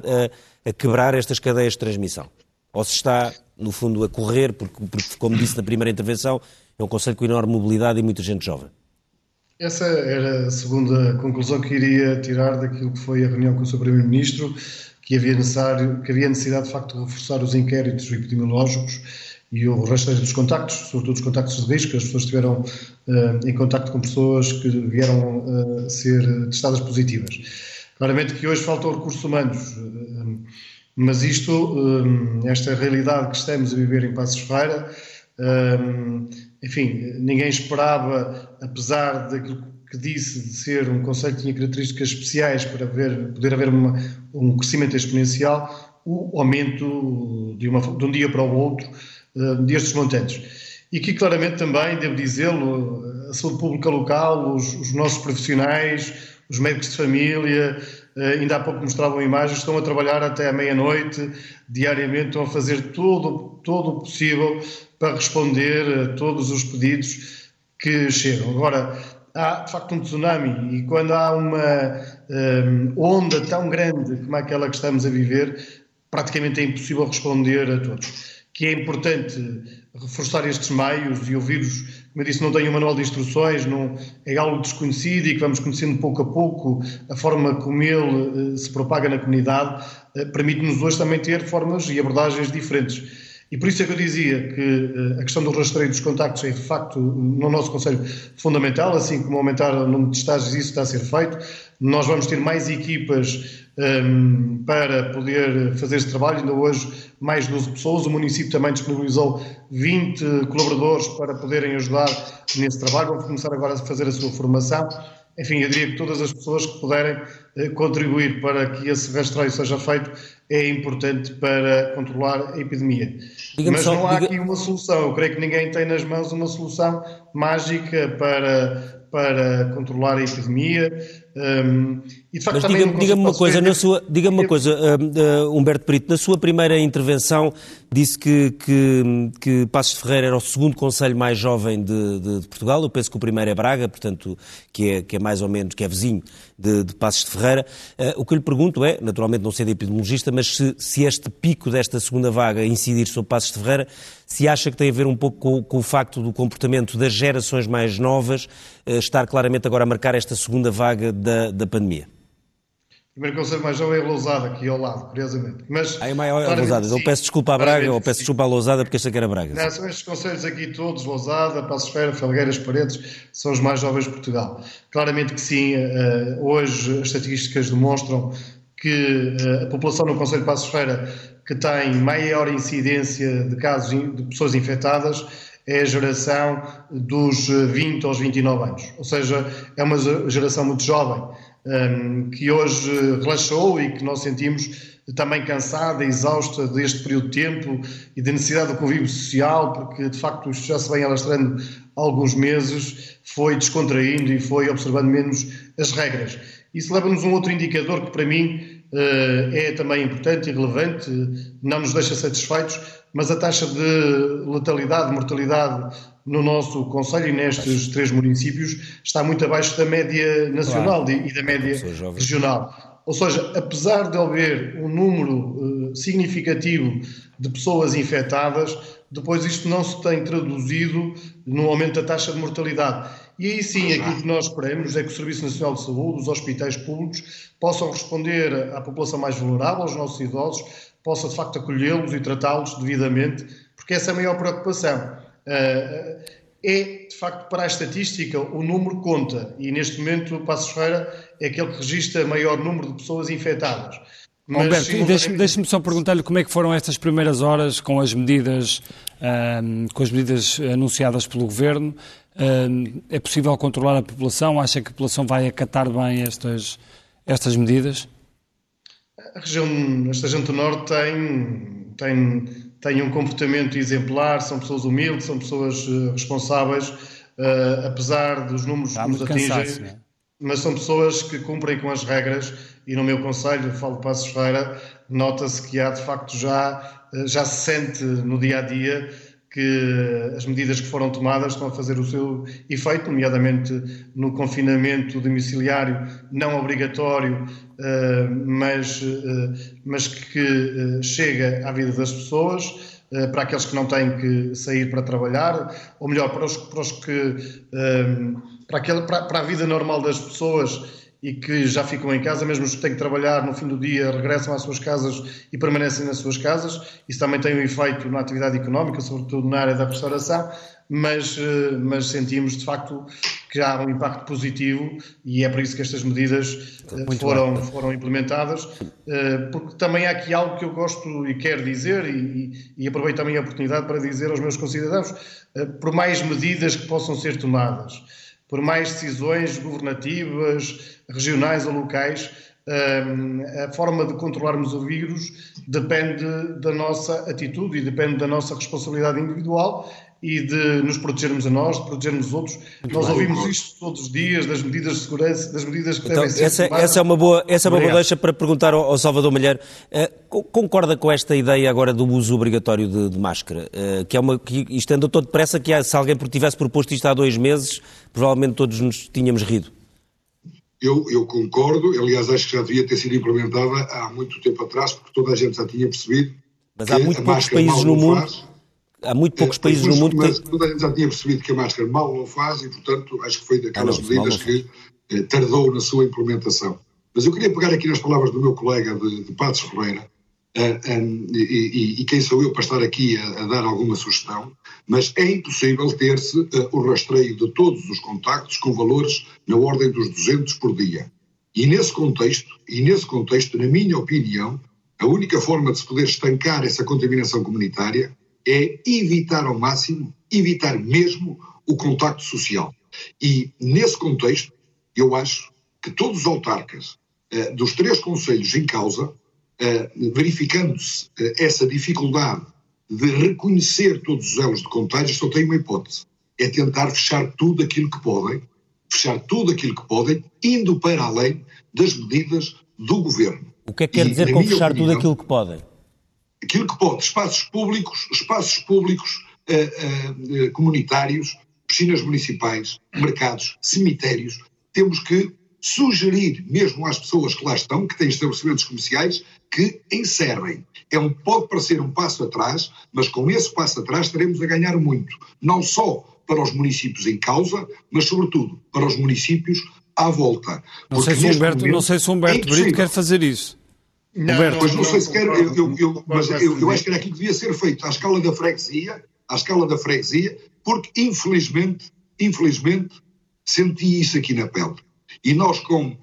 a quebrar estas cadeias de transmissão. Ou se está no fundo, a correr, porque, porque, como disse na primeira intervenção, é um Conselho com enorme mobilidade e muita gente jovem. Essa era a segunda conclusão que iria tirar daquilo que foi a reunião com o Sr. Primeiro-Ministro, que havia, necessário, que havia necessidade, de facto, de reforçar os inquéritos epidemiológicos e o rastreio dos contactos, sobretudo os contactos de risco, as pessoas estiveram uh, em contacto com pessoas que vieram uh, ser testadas positivas. Claramente que hoje faltam recursos humanos. Uh, mas isto, hum, esta realidade que estamos a viver em Passos Ferreira, hum, enfim, ninguém esperava, apesar daquilo que disse de ser um conceito que tinha características especiais para poder haver uma, um crescimento exponencial, o aumento de, uma, de um dia para o outro hum, destes montantes. E aqui, claramente, também, devo dizê-lo, a saúde pública local, os, os nossos profissionais, os médicos de família, ainda há pouco mostravam imagens, estão a trabalhar até à meia-noite, diariamente, estão a fazer todo, o possível para responder a todos os pedidos que chegam. Agora, há de facto um tsunami e quando há uma um, onda tão grande como aquela que estamos a viver, praticamente é impossível responder a todos. Que é importante reforçar estes meios e ouvir-os, como eu disse, não tenho um manual de instruções, não, é algo desconhecido e que vamos conhecendo pouco a pouco a forma como ele uh, se propaga na comunidade, uh, permite-nos hoje também ter formas e abordagens diferentes. E por isso é que eu dizia que a questão do rastreio dos contactos é, de facto, no nosso Conselho, fundamental, assim como aumentar o número de estágios, isso está a ser feito. Nós vamos ter mais equipas um, para poder fazer esse trabalho. Ainda hoje, mais 12 pessoas. O município também disponibilizou 20 colaboradores para poderem ajudar nesse trabalho. Vamos começar agora a fazer a sua formação. Enfim, eu diria que todas as pessoas que puderem eh, contribuir para que esse rastreio seja feito é importante para controlar a epidemia. Mas não há aqui uma solução. Eu creio que ninguém tem nas mãos uma solução mágica para, para controlar a epidemia. Um, e de facto, Mas diga-me diga uma coisa, na sua, diga uma coisa, uh, uh, Humberto Brito, na sua primeira intervenção disse que, que, que Passos de Ferreira era o segundo conselho mais jovem de, de, de, Portugal. Eu penso que o primeiro é Braga, portanto, que é, que é mais ou menos, que é vizinho de, de Passos de Ferreira. Uh, o que eu lhe pergunto é, naturalmente não sendo epidemiologista, mas se, se este pico desta segunda vaga incidir sobre Passos de Ferreira, se acha que tem a ver um pouco com, com o facto do comportamento das gerações mais novas estar claramente agora a marcar esta segunda vaga da, da pandemia. Primeiro conselho mais jovem é Lousada, aqui ao lado, curiosamente. Mas, ah, é maior é Lousada. Eu peço desculpa à Braga ou peço desculpa à Lousada porque achei que era Braga. Não, são estes conselhos aqui todos, Lousada, Passos Ferreira, Felgueiras, Paredes, são os mais jovens de Portugal. Claramente que sim, eh, hoje as estatísticas demonstram que eh, a população no Conselho de Passos Ferreira que tem maior incidência de casos de pessoas infectadas é a geração dos 20 aos 29 anos. Ou seja, é uma geração muito jovem um, que hoje relaxou e que nós sentimos também cansada, exausta deste período de tempo e da necessidade do convívio social, porque de facto isto já se vem alastrando alguns meses, foi descontraindo e foi observando menos as regras. Isso leva-nos a um outro indicador que para mim é também importante e relevante, não nos deixa satisfeitos, mas a taxa de letalidade, mortalidade no nosso Conselho e nestes três municípios está muito abaixo da média nacional claro. e da média regional. Ou seja, apesar de haver um número uh, significativo de pessoas infectadas, depois isto não se tem traduzido no aumento da taxa de mortalidade. E aí sim, aquilo que nós esperamos é que o Serviço Nacional de Saúde, os hospitais públicos, possam responder à população mais vulnerável, aos nossos idosos, possa de facto acolhê-los e tratá-los devidamente, porque essa é a maior preocupação. Eh, é, de facto, para a estatística, o número conta, e neste momento o Passos Ferreira é aquele que registra maior número de pessoas infectadas. Mas, Alberto, deixe-me deixe só perguntar-lhe como é que foram estas primeiras horas com as medidas, um, com as medidas anunciadas pelo Governo. Um, é possível controlar a população? Acha que a população vai acatar bem estas, estas medidas? A região, esta região do Norte tem, tem, tem um comportamento exemplar, são pessoas humildes, são pessoas uh, responsáveis, uh, apesar dos números que nos atingem, é? mas são pessoas que cumprem com as regras e no meu conselho, falo de Passos Feira, nota-se que há de facto já, uh, já se sente no dia a dia que as medidas que foram tomadas estão a fazer o seu efeito, nomeadamente no confinamento domiciliário não obrigatório, eh, mas, eh, mas que eh, chega à vida das pessoas, para aqueles que não têm que sair para trabalhar, ou melhor, para os, para os que para, aquele, para, para a vida normal das pessoas e que já ficam em casa, mesmo os que têm que trabalhar no fim do dia, regressam às suas casas e permanecem nas suas casas. Isso também tem um efeito na atividade económica, sobretudo na área da restauração, mas, eh, mas sentimos de facto que há um impacto positivo e é por isso que estas medidas eh, foram, foram implementadas. Eh, porque também há aqui algo que eu gosto e quero dizer, e, e aproveito também a oportunidade para dizer aos meus concidadãos: por mais medidas que possam ser tomadas por mais decisões governativas, regionais ou locais, hum, a forma de controlarmos o vírus depende da nossa atitude e depende da nossa responsabilidade individual e de nos protegermos a nós, de protegermos os outros. Muito nós bem, ouvimos isto todos os dias, das medidas de segurança, das medidas que então, devem ser essa, essa é uma boa Essa é uma boa deixa para perguntar ao, ao Salvador Malheiro. Uh, concorda com esta ideia agora do uso obrigatório de, de máscara? Uh, que é uma, que isto andou todo depressa, que há, se alguém tivesse proposto isto há dois meses, provavelmente todos nos tínhamos rido. Eu, eu, concordo, aliás, acho que já devia ter sido implementada há muito tempo atrás, porque toda a gente já tinha percebido. Mas há muito poucos países no mundo. Faz, há muito poucos eh, países no mundo que... Toda a gente já tinha percebido que a máscara mal não faz e, portanto, acho que foi daquelas ah, não, medidas que eh, tardou na sua implementação. Mas eu queria pegar aqui nas palavras do meu colega de, de Patos Ferreira, uh, um, e, e, e, quem sou eu para estar aqui a, a, dar alguma sugestão, mas é impossível ter-se uh, o rastreio de todos os contactos com valores na ordem dos 200 por dia. E nesse contexto, e nesse contexto, na minha opinião, a única forma de se poder estancar essa contaminação comunitária é evitar ao máximo, evitar mesmo o contacto social. E nesse contexto, eu acho que todos os autarcas eh, dos três conselhos em causa, eh, verificando-se eh, essa dificuldade de reconhecer todos os elos de contágio, só tem uma hipótese: é tentar fechar tudo aquilo que podem, fechar tudo aquilo que podem, indo para além das medidas do governo. O que é que quer dizer com fechar opinião, tudo aquilo que podem? Pode, espaços públicos, espaços públicos uh, uh, comunitários, piscinas municipais, mercados, cemitérios, temos que sugerir mesmo às pessoas que lá estão, que têm estabelecimentos comerciais, que encerrem. É um, pode parecer um passo atrás, mas com esse passo atrás estaremos a ganhar muito, não só para os municípios em causa, mas sobretudo para os municípios à volta. Não sei se o Humberto, momento, não sei se Humberto é Brito quer fazer isso. Não, Humberto, mas não, sei se quer, eu, eu, eu, mas eu, eu acho que era aquilo que devia ser feito à escala da freguesia, à escala da freguesia, porque infelizmente, infelizmente, senti isso aqui na pele. E nós com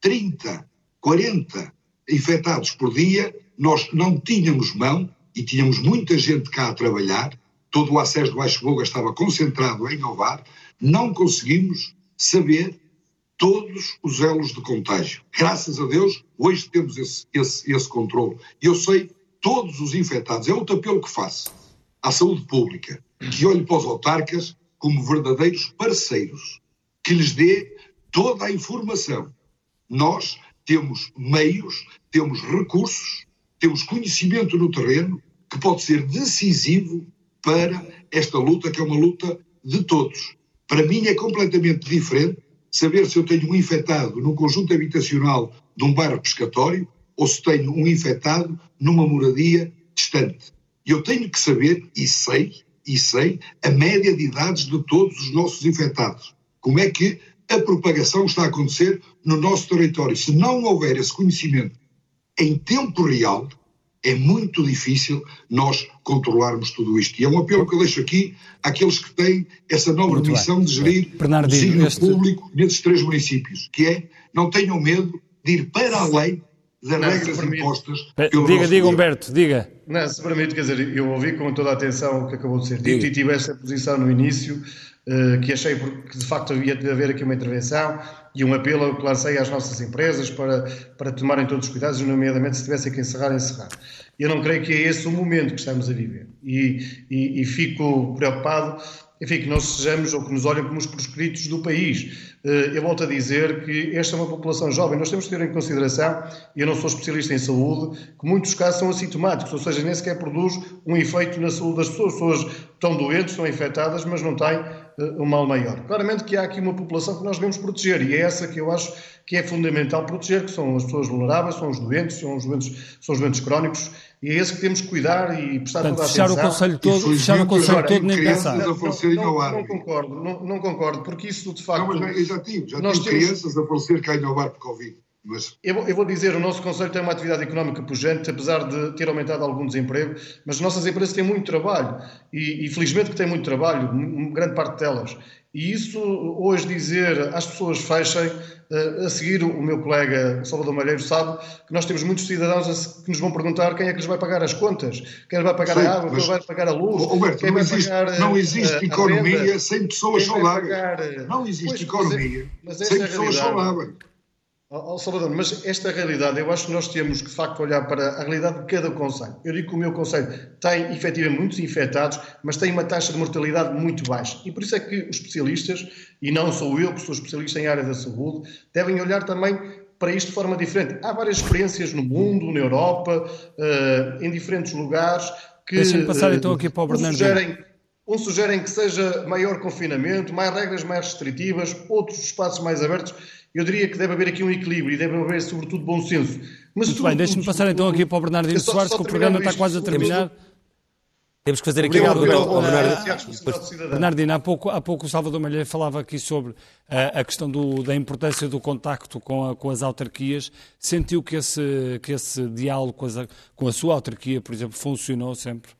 30, 40 infectados por dia, nós não tínhamos mão e tínhamos muita gente cá a trabalhar, todo o acesso do Baixo Boga estava concentrado em Ovar, não conseguimos saber todos os elos de contágio. Graças a Deus, hoje temos esse, esse, esse controle. Eu sei todos os infectados. É outro apelo que faço à saúde pública, que olhe para os autarcas como verdadeiros parceiros, que lhes dê toda a informação. Nós temos meios, temos recursos, temos conhecimento no terreno que pode ser decisivo para esta luta, que é uma luta de todos. Para mim é completamente diferente saber se eu tenho um infectado num conjunto habitacional de um bairro pescatório ou se tenho um infectado numa moradia distante. Eu tenho que saber, e sei, e sei, a média de idades de todos os nossos infectados. Como é que a propagação está a acontecer no nosso território? Se não houver esse conhecimento em tempo real, é muito difícil nós controlarmos tudo isto. E é um apelo que eu deixo aqui àqueles que têm essa nova muito missão bem. de gerir o signo este... público nesses três municípios, que é não tenham medo de ir para além das não, regras impostas pelo Diga, diga Humberto, diga. Não, se permite, quer dizer, eu ouvi com toda a atenção o que acabou de ser dito e tive essa posição no início, que achei que de facto havia de haver aqui uma intervenção e um apelo que lancei às nossas empresas para, para tomarem todos os cuidados, nomeadamente se tivessem que encerrar, encerrar. Eu não creio que é esse o momento que estamos a viver. E, e, e fico preocupado, enfim, que não sejamos ou que nos olhem como os proscritos do país. Eh, eu volto a dizer que esta é uma população jovem. Nós temos que ter em consideração, e eu não sou especialista em saúde, que muitos casos são assintomáticos, ou seja, nem sequer produz um efeito na saúde das pessoas. As pessoas estão doentes, estão infectadas, mas não têm uh, um mal maior. Claramente que há aqui uma população que nós devemos proteger, e é essa que eu acho que é fundamental proteger, que são as pessoas vulneráveis, são os doentes, são os doentes, são os doentes crónicos, e é esse que temos que cuidar e prestar Portanto, toda a fechar atenção. O conselho todo, fechar o Conselho todo nem pensar. Não, não, não, concordo, não, não, concordo, porque isso de facto... Não, mas eu já tive, já tive crianças a falecer cá em Alvar por Covid. Mas... Eu, eu, vou dizer, o nosso Conselho tem uma atividade económica pujante, apesar de ter aumentado algum desemprego, mas as nossas empresas têm muito trabalho e, e felizmente que têm muito trabalho, grande parte delas. E isso, hoje, dizer às pessoas fechem, eh, a seguir o meu colega Salvador Malheiro sabe que nós temos muitos cidadãos que nos vão perguntar quem é que lhes vai pagar as contas, quem vai pagar Sim, a água, quem vai pagar a luz, Roberto, quem vai existe, pagar Não existe a, economia a sem pessoas saudáveis. Pagar... Não existe pois, economia mas é, mas sem é pessoas saudáveis. Oh, Salvador, mas esta realidade, eu acho que nós temos que de facto olhar para a realidade de cada conselho. Eu digo que o meu conselho tem efetivamente muitos infectados, mas tem uma taxa de mortalidade muito baixa. E por isso é que os especialistas, e não sou eu que sou especialista em área da saúde, devem olhar também para isto de forma diferente. Há várias experiências no mundo, na Europa, uh, em diferentes lugares, que Deixa-me passar então aqui para o Bernardo. Sugerem, uns sugerem que seja maior confinamento, mais regras mais restritivas, outros espaços mais abertos. Eu diria que deve haver aqui um equilíbrio e deve haver, sobretudo, bom senso. Mas Muito bem, deixe-me passar então aqui para o Bernardino Soares, que o programa está quase a terminar. Temos que fazer aqui Obrigado, pergunta ao Bernardo. Bernardino, há pouco, há pouco o Salvador Malheiro falava aqui sobre a, a questão do, da importância do contacto com, a, com, as autarquias. Sentiu que esse, que esse diálogo com, as, com a sua autarquia, por exemplo, funcionou sempre?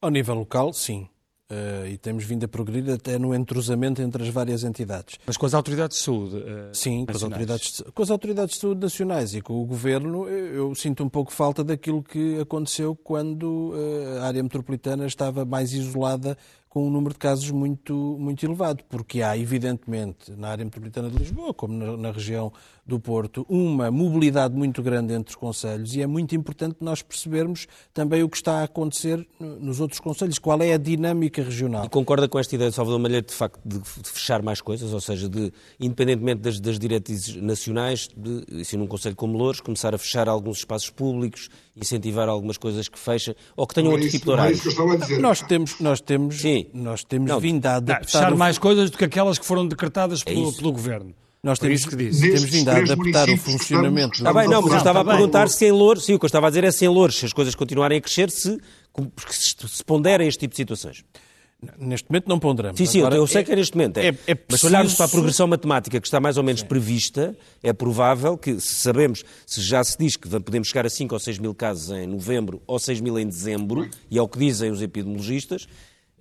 Ao nível local, sim. Uh, e temos vindo a progredir até no entrosamento entre as várias entidades. Mas com as autoridades de saúde? Uh, Sim, com as, autoridades, com as, autoridades, de saúde nacionais e com o governo, eu, eu sinto um pouco falta daquilo que aconteceu quando uh, a área metropolitana estava mais isolada com um número de casos muito, muito elevado, porque há, evidentemente, na área metropolitana de Lisboa, como na, na, região do Porto, uma mobilidade muito grande entre os conselhos e é muito importante nós percebermos também o que está a acontecer nos outros conselhos, qual é a dinâmica regional. E concorda com esta ideia de Salvador Malheiro, de facto, de fechar mais coisas, ou seja, de, independentemente das, das diretrizes nacionais, de, se num conselho como Louros, começar a fechar alguns espaços públicos, incentivar algumas coisas que fecham, ou que tenham é outro isso, tipo de horários. É isso que eu estava a dizer. Nós temos, nós temos, Sim. nós temos Não, vindo a adaptar... Fechar o- mais coisas do que aquelas que foram decretadas pelo, isso. pelo Governo. Nós temos, isso que disse. temos vindo a adaptar o funcionamento... Está bem, não, mas eu estava a perguntar se em Louros, sim, o que eu estava a dizer é se em Louros, se as coisas continuarem a crescer, se, porque se, pondera este tipo de situações. Neste momento não ponderamos. Sim, sim, Agora, eu sei que é neste momento. É. é- é Mas se olharmos preciso- para a progressão matemática que está mais ou menos prevista, é provável que, se sabemos, se já se diz que podemos chegar a 5 ou 6 mil casos em novembro ou 6 mil em dezembro, e é o que dizem os epidemiologistas,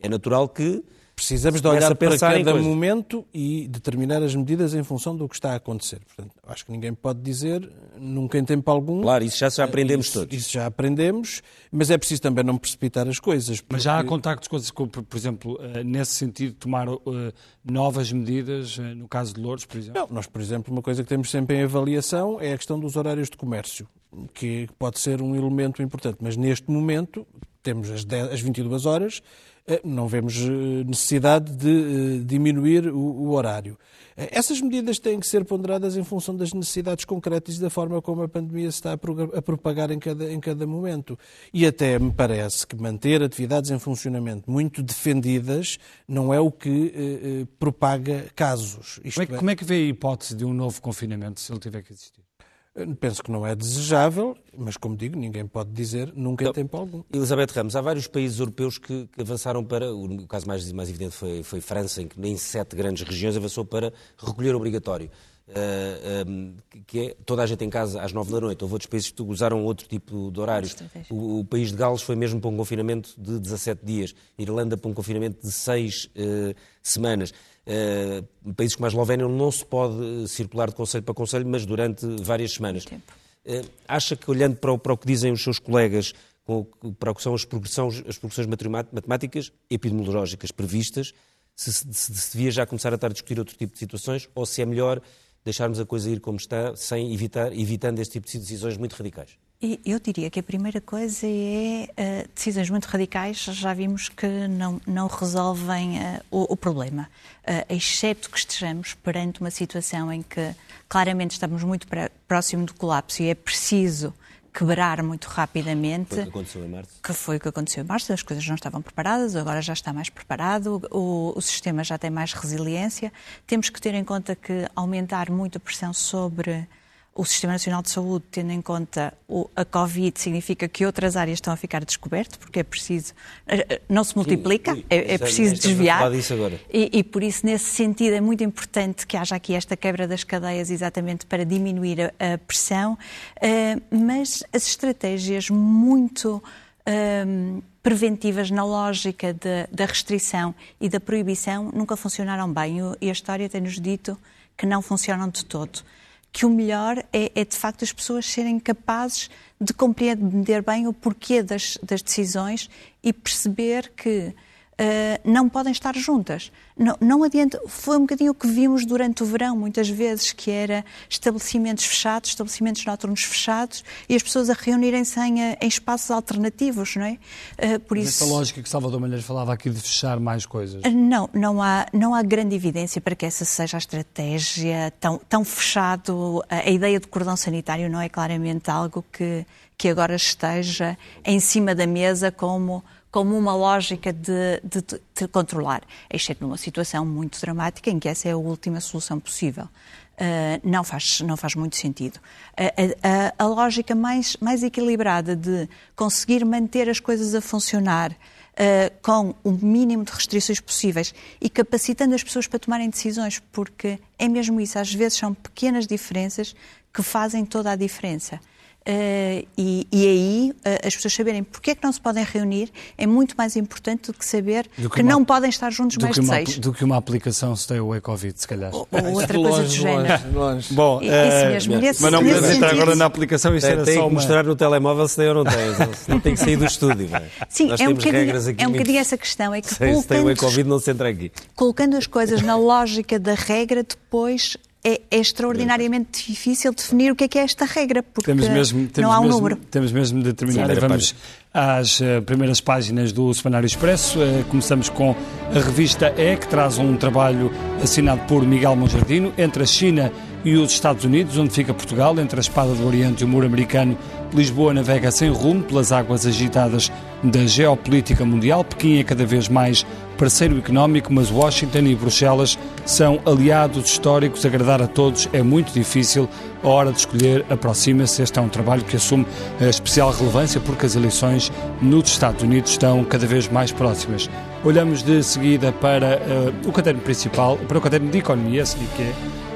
é natural que Precisamos de olhar a para pensar em cada coisas. momento e determinar as medidas em função do que está a acontecer. Portanto, acho que ninguém pode dizer, nunca em tempo algum. Claro, isso já, já aprendemos isso, todos. Isso já aprendemos, mas é preciso também não precipitar as coisas. Mas já há porque- contactos, com, com, por por exemplo, eh, nesse sentido, tomar eh, novas medidas, eh, no caso de Louros, por exemplo? Não, nós, por exemplo, uma coisa que temos sempre em avaliação é a questão dos horários de comércio, que pode ser um elemento importante, mas neste momento temos as, 10, as 22 horas, eh, não vemos eh, necessidade de eh, diminuir o, o horário. Essas medidas têm que ser ponderadas em função das necessidades concretas e da forma como a pandemia se está a propagar em cada, em cada momento. E até me parece que manter atividades em funcionamento muito defendidas não é o que eh, propaga casos. Como é, é- como é que vê a hipótese de um novo confinamento, se ele tiver que existir? Penso que não é desejável, mas como digo, ninguém pode dizer nunca em tempo algum. Elizabeth Ramos, há vários países europeus que, que avançaram para. O caso mais, mais evidente foi, foi França, em que em sete grandes regiões avançou para recolher obrigatório. ah, ah, que é toda a gente em casa às nove da noite. Houve outros países que usaram outro tipo de horários. O, o país de Gales foi mesmo para um confinamento de 17 dias. Irlanda para um confinamento de seis eh, semanas. Eh, países como a Eslovénia não se pode circular de conselho para conselho, mas durante várias semanas. Eh, acha que, olhando para o, para o que dizem os seus colegas, com para o que são as progressões, as progressões matemáticas epidemiológicas previstas, se, se, se- se devia já começar a estar a discutir outro tipo de situações ou se é melhor deixarmos a coisa ir como está, sem evitar, evitando este tipo de decisões muito radicais? E eu diria que a primeira coisa é eh, decisões muito radicais, já vimos que não, não resolvem eh, o, o problema, exceto que estejamos perante uma situação em que claramente estamos muito próximo do colapso e é preciso quebrar muito rapidamente. Foi o que aconteceu em março. Que foi o que aconteceu em março, as coisas não estavam preparadas, agora já está mais preparado, o, o sistema já tem mais resiliência. Temos que ter em conta que aumentar muito a pressão sobre o Sistema Nacional de Saúde, tendo em conta a Covid, significa que outras áreas estão a ficar descoberto, porque é preciso. eh, eh, Não se multiplica, sim, é, é já- preciso desviar. E, e por isso, nesse sentido, é muito importante que haja aqui esta quebra das cadeias, exatamente para diminuir a, a pressão, eh, mas as estratégias muito ehm, preventivas na lógica de- da restrição e da proibição nunca funcionaram bem e a história tem-nos dito que não funcionam de todo. Que o melhor é, é, de facto as pessoas serem capazes de compreender bem o porquê das, das decisões e perceber que não podem estar juntas. Não, não adianta. Foi um bocadinho o que vimos durante o verão, muitas vezes, que era estabelecimentos fechados, estabelecimentos noturnos fechados e as pessoas a reunirem-se em, eh, em espaços alternativos, não é? Uh, por Essa isso. lógica que Salvador Malheiro falava aqui de fechar mais coisas. Não, não há, não há grande evidência para que essa seja a estratégia tão, tão fechado. A, a ideia de cordão sanitário não é claramente algo que, que agora esteja em cima da mesa como, como uma lógica de, de, de controlar, exceto numa situação muito dramática em que essa é a última solução possível. Uh, não, faz, não faz muito sentido. A, a- a lógica mais, mais equilibrada de conseguir manter as coisas a funcionar uh, com o mínimo de restrições possíveis e capacitando as pessoas para tomarem decisões, porque é mesmo isso, às vezes são pequenas diferenças que fazem toda a diferença. Uh, e, e, aí uh, as pessoas saberem porque é que não se podem reunir é muito mais importante do que saber do que, que uma, não podem estar juntos mais de seis. Do que uma aplicação Stay Away Covid, se calhar. Ou, ou outra longe, coisa do género. Longe. Bom, uh, isso mesmo. Nesse, mas não podemos entrar agora na aplicação. Isto é, era tem só que uma... mostrar no telemóvel se tem ou não tem. não tem que sair do estúdio. Sim, Nós é um, bocadinho, é um bocadinho essa questão. É que se tem Covid não se entra aqui. Colocando as coisas na lógica da regra, depois é, é, extraordinariamente difícil definir o que é que é esta regra, porque temos mesmo, temos não há um mesmo, número. Temos mesmo de terminar Sim, e vamos às uh, primeiras páginas do Semanário Expresso. Uh, começamos com a revista E, que traz um trabalho assinado por Miguel Monjardino, entre a China e os Estados Unidos, onde fica Portugal, entre a espada do Oriente e o muro americano. Lisboa navega sem rumo pelas águas agitadas da geopolítica mundial. Pequim é cada vez mais parceiro económico, mas Washington e Bruxelas são aliados históricos. Agradar a todos é muito difícil. A hora de escolher aproxima-se. Este é um trabalho que assume especial relevância porque as eleições nos Estados Unidos estão cada vez mais próximas. Olhamos de seguida para uh, o caderno principal, para o caderno de economia, assim que é,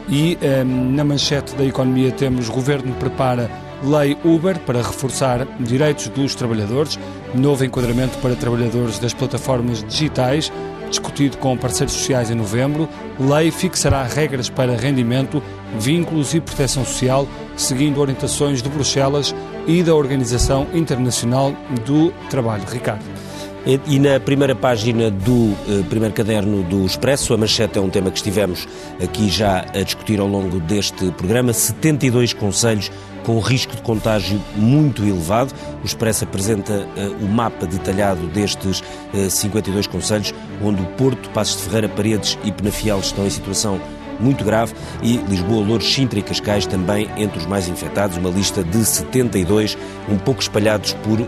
e um, ehm, na manchete da economia temos: Governo prepara lei Uber para reforçar direitos dos trabalhadores, novo enquadramento para trabalhadores das plataformas digitais, discutido com parceiros sociais em novembro. Lei fixará regras para rendimento, vínculos e proteção social, seguindo orientações de Bruxelas e da Organização Internacional do Trabalho. Ricardo. E na primeira página do uh, primeiro caderno do Expresso, a manchete é um tema que estivemos aqui já a discutir ao longo deste programa, 72 conselhos com risco de contágio muito elevado. O Expresso apresenta uh, o mapa detalhado destes uh, 52 conselhos, onde o Porto, Passos de Ferreira, Paredes e Penafiel estão em situação muito grave e Lisboa, Louros, Sintra e Cascais também entre os mais infectados, uma lista de 72, um pouco espalhados por eh,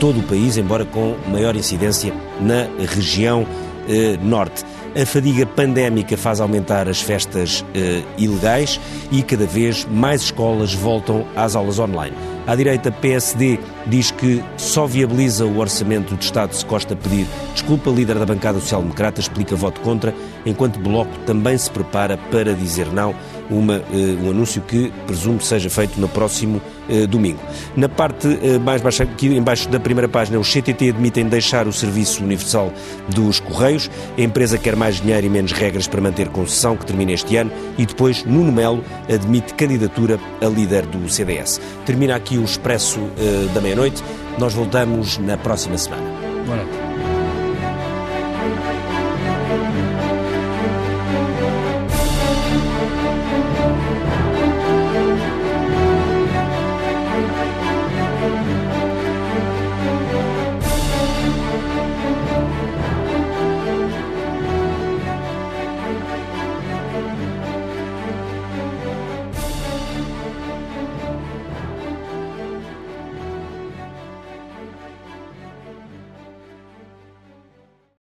todo o país, embora com maior incidência na região eh, norte. A fadiga pandémica faz aumentar as festas eh, ilegais e cada vez mais escolas voltam às aulas online. À direita, PSD diz que só viabiliza o orçamento de Estado se Costa pedir desculpa. Líder da bancada social-democrata explica voto contra, enquanto Bloco também se prepara para dizer não uma, uh, um anúncio que presumo seja feito no próximo uh, domingo. Na parte uh, mais baixa, aqui embaixo da primeira página, os CTT admitem deixar o Serviço Universal dos Correios. A empresa quer mais dinheiro e menos regras para manter concessão, que termina este ano. E depois, Nuno Melo admite candidatura a líder do CDS. Termina aqui o Expresso da Meia-Noite. Nós voltamos na próxima semana. Boa noite.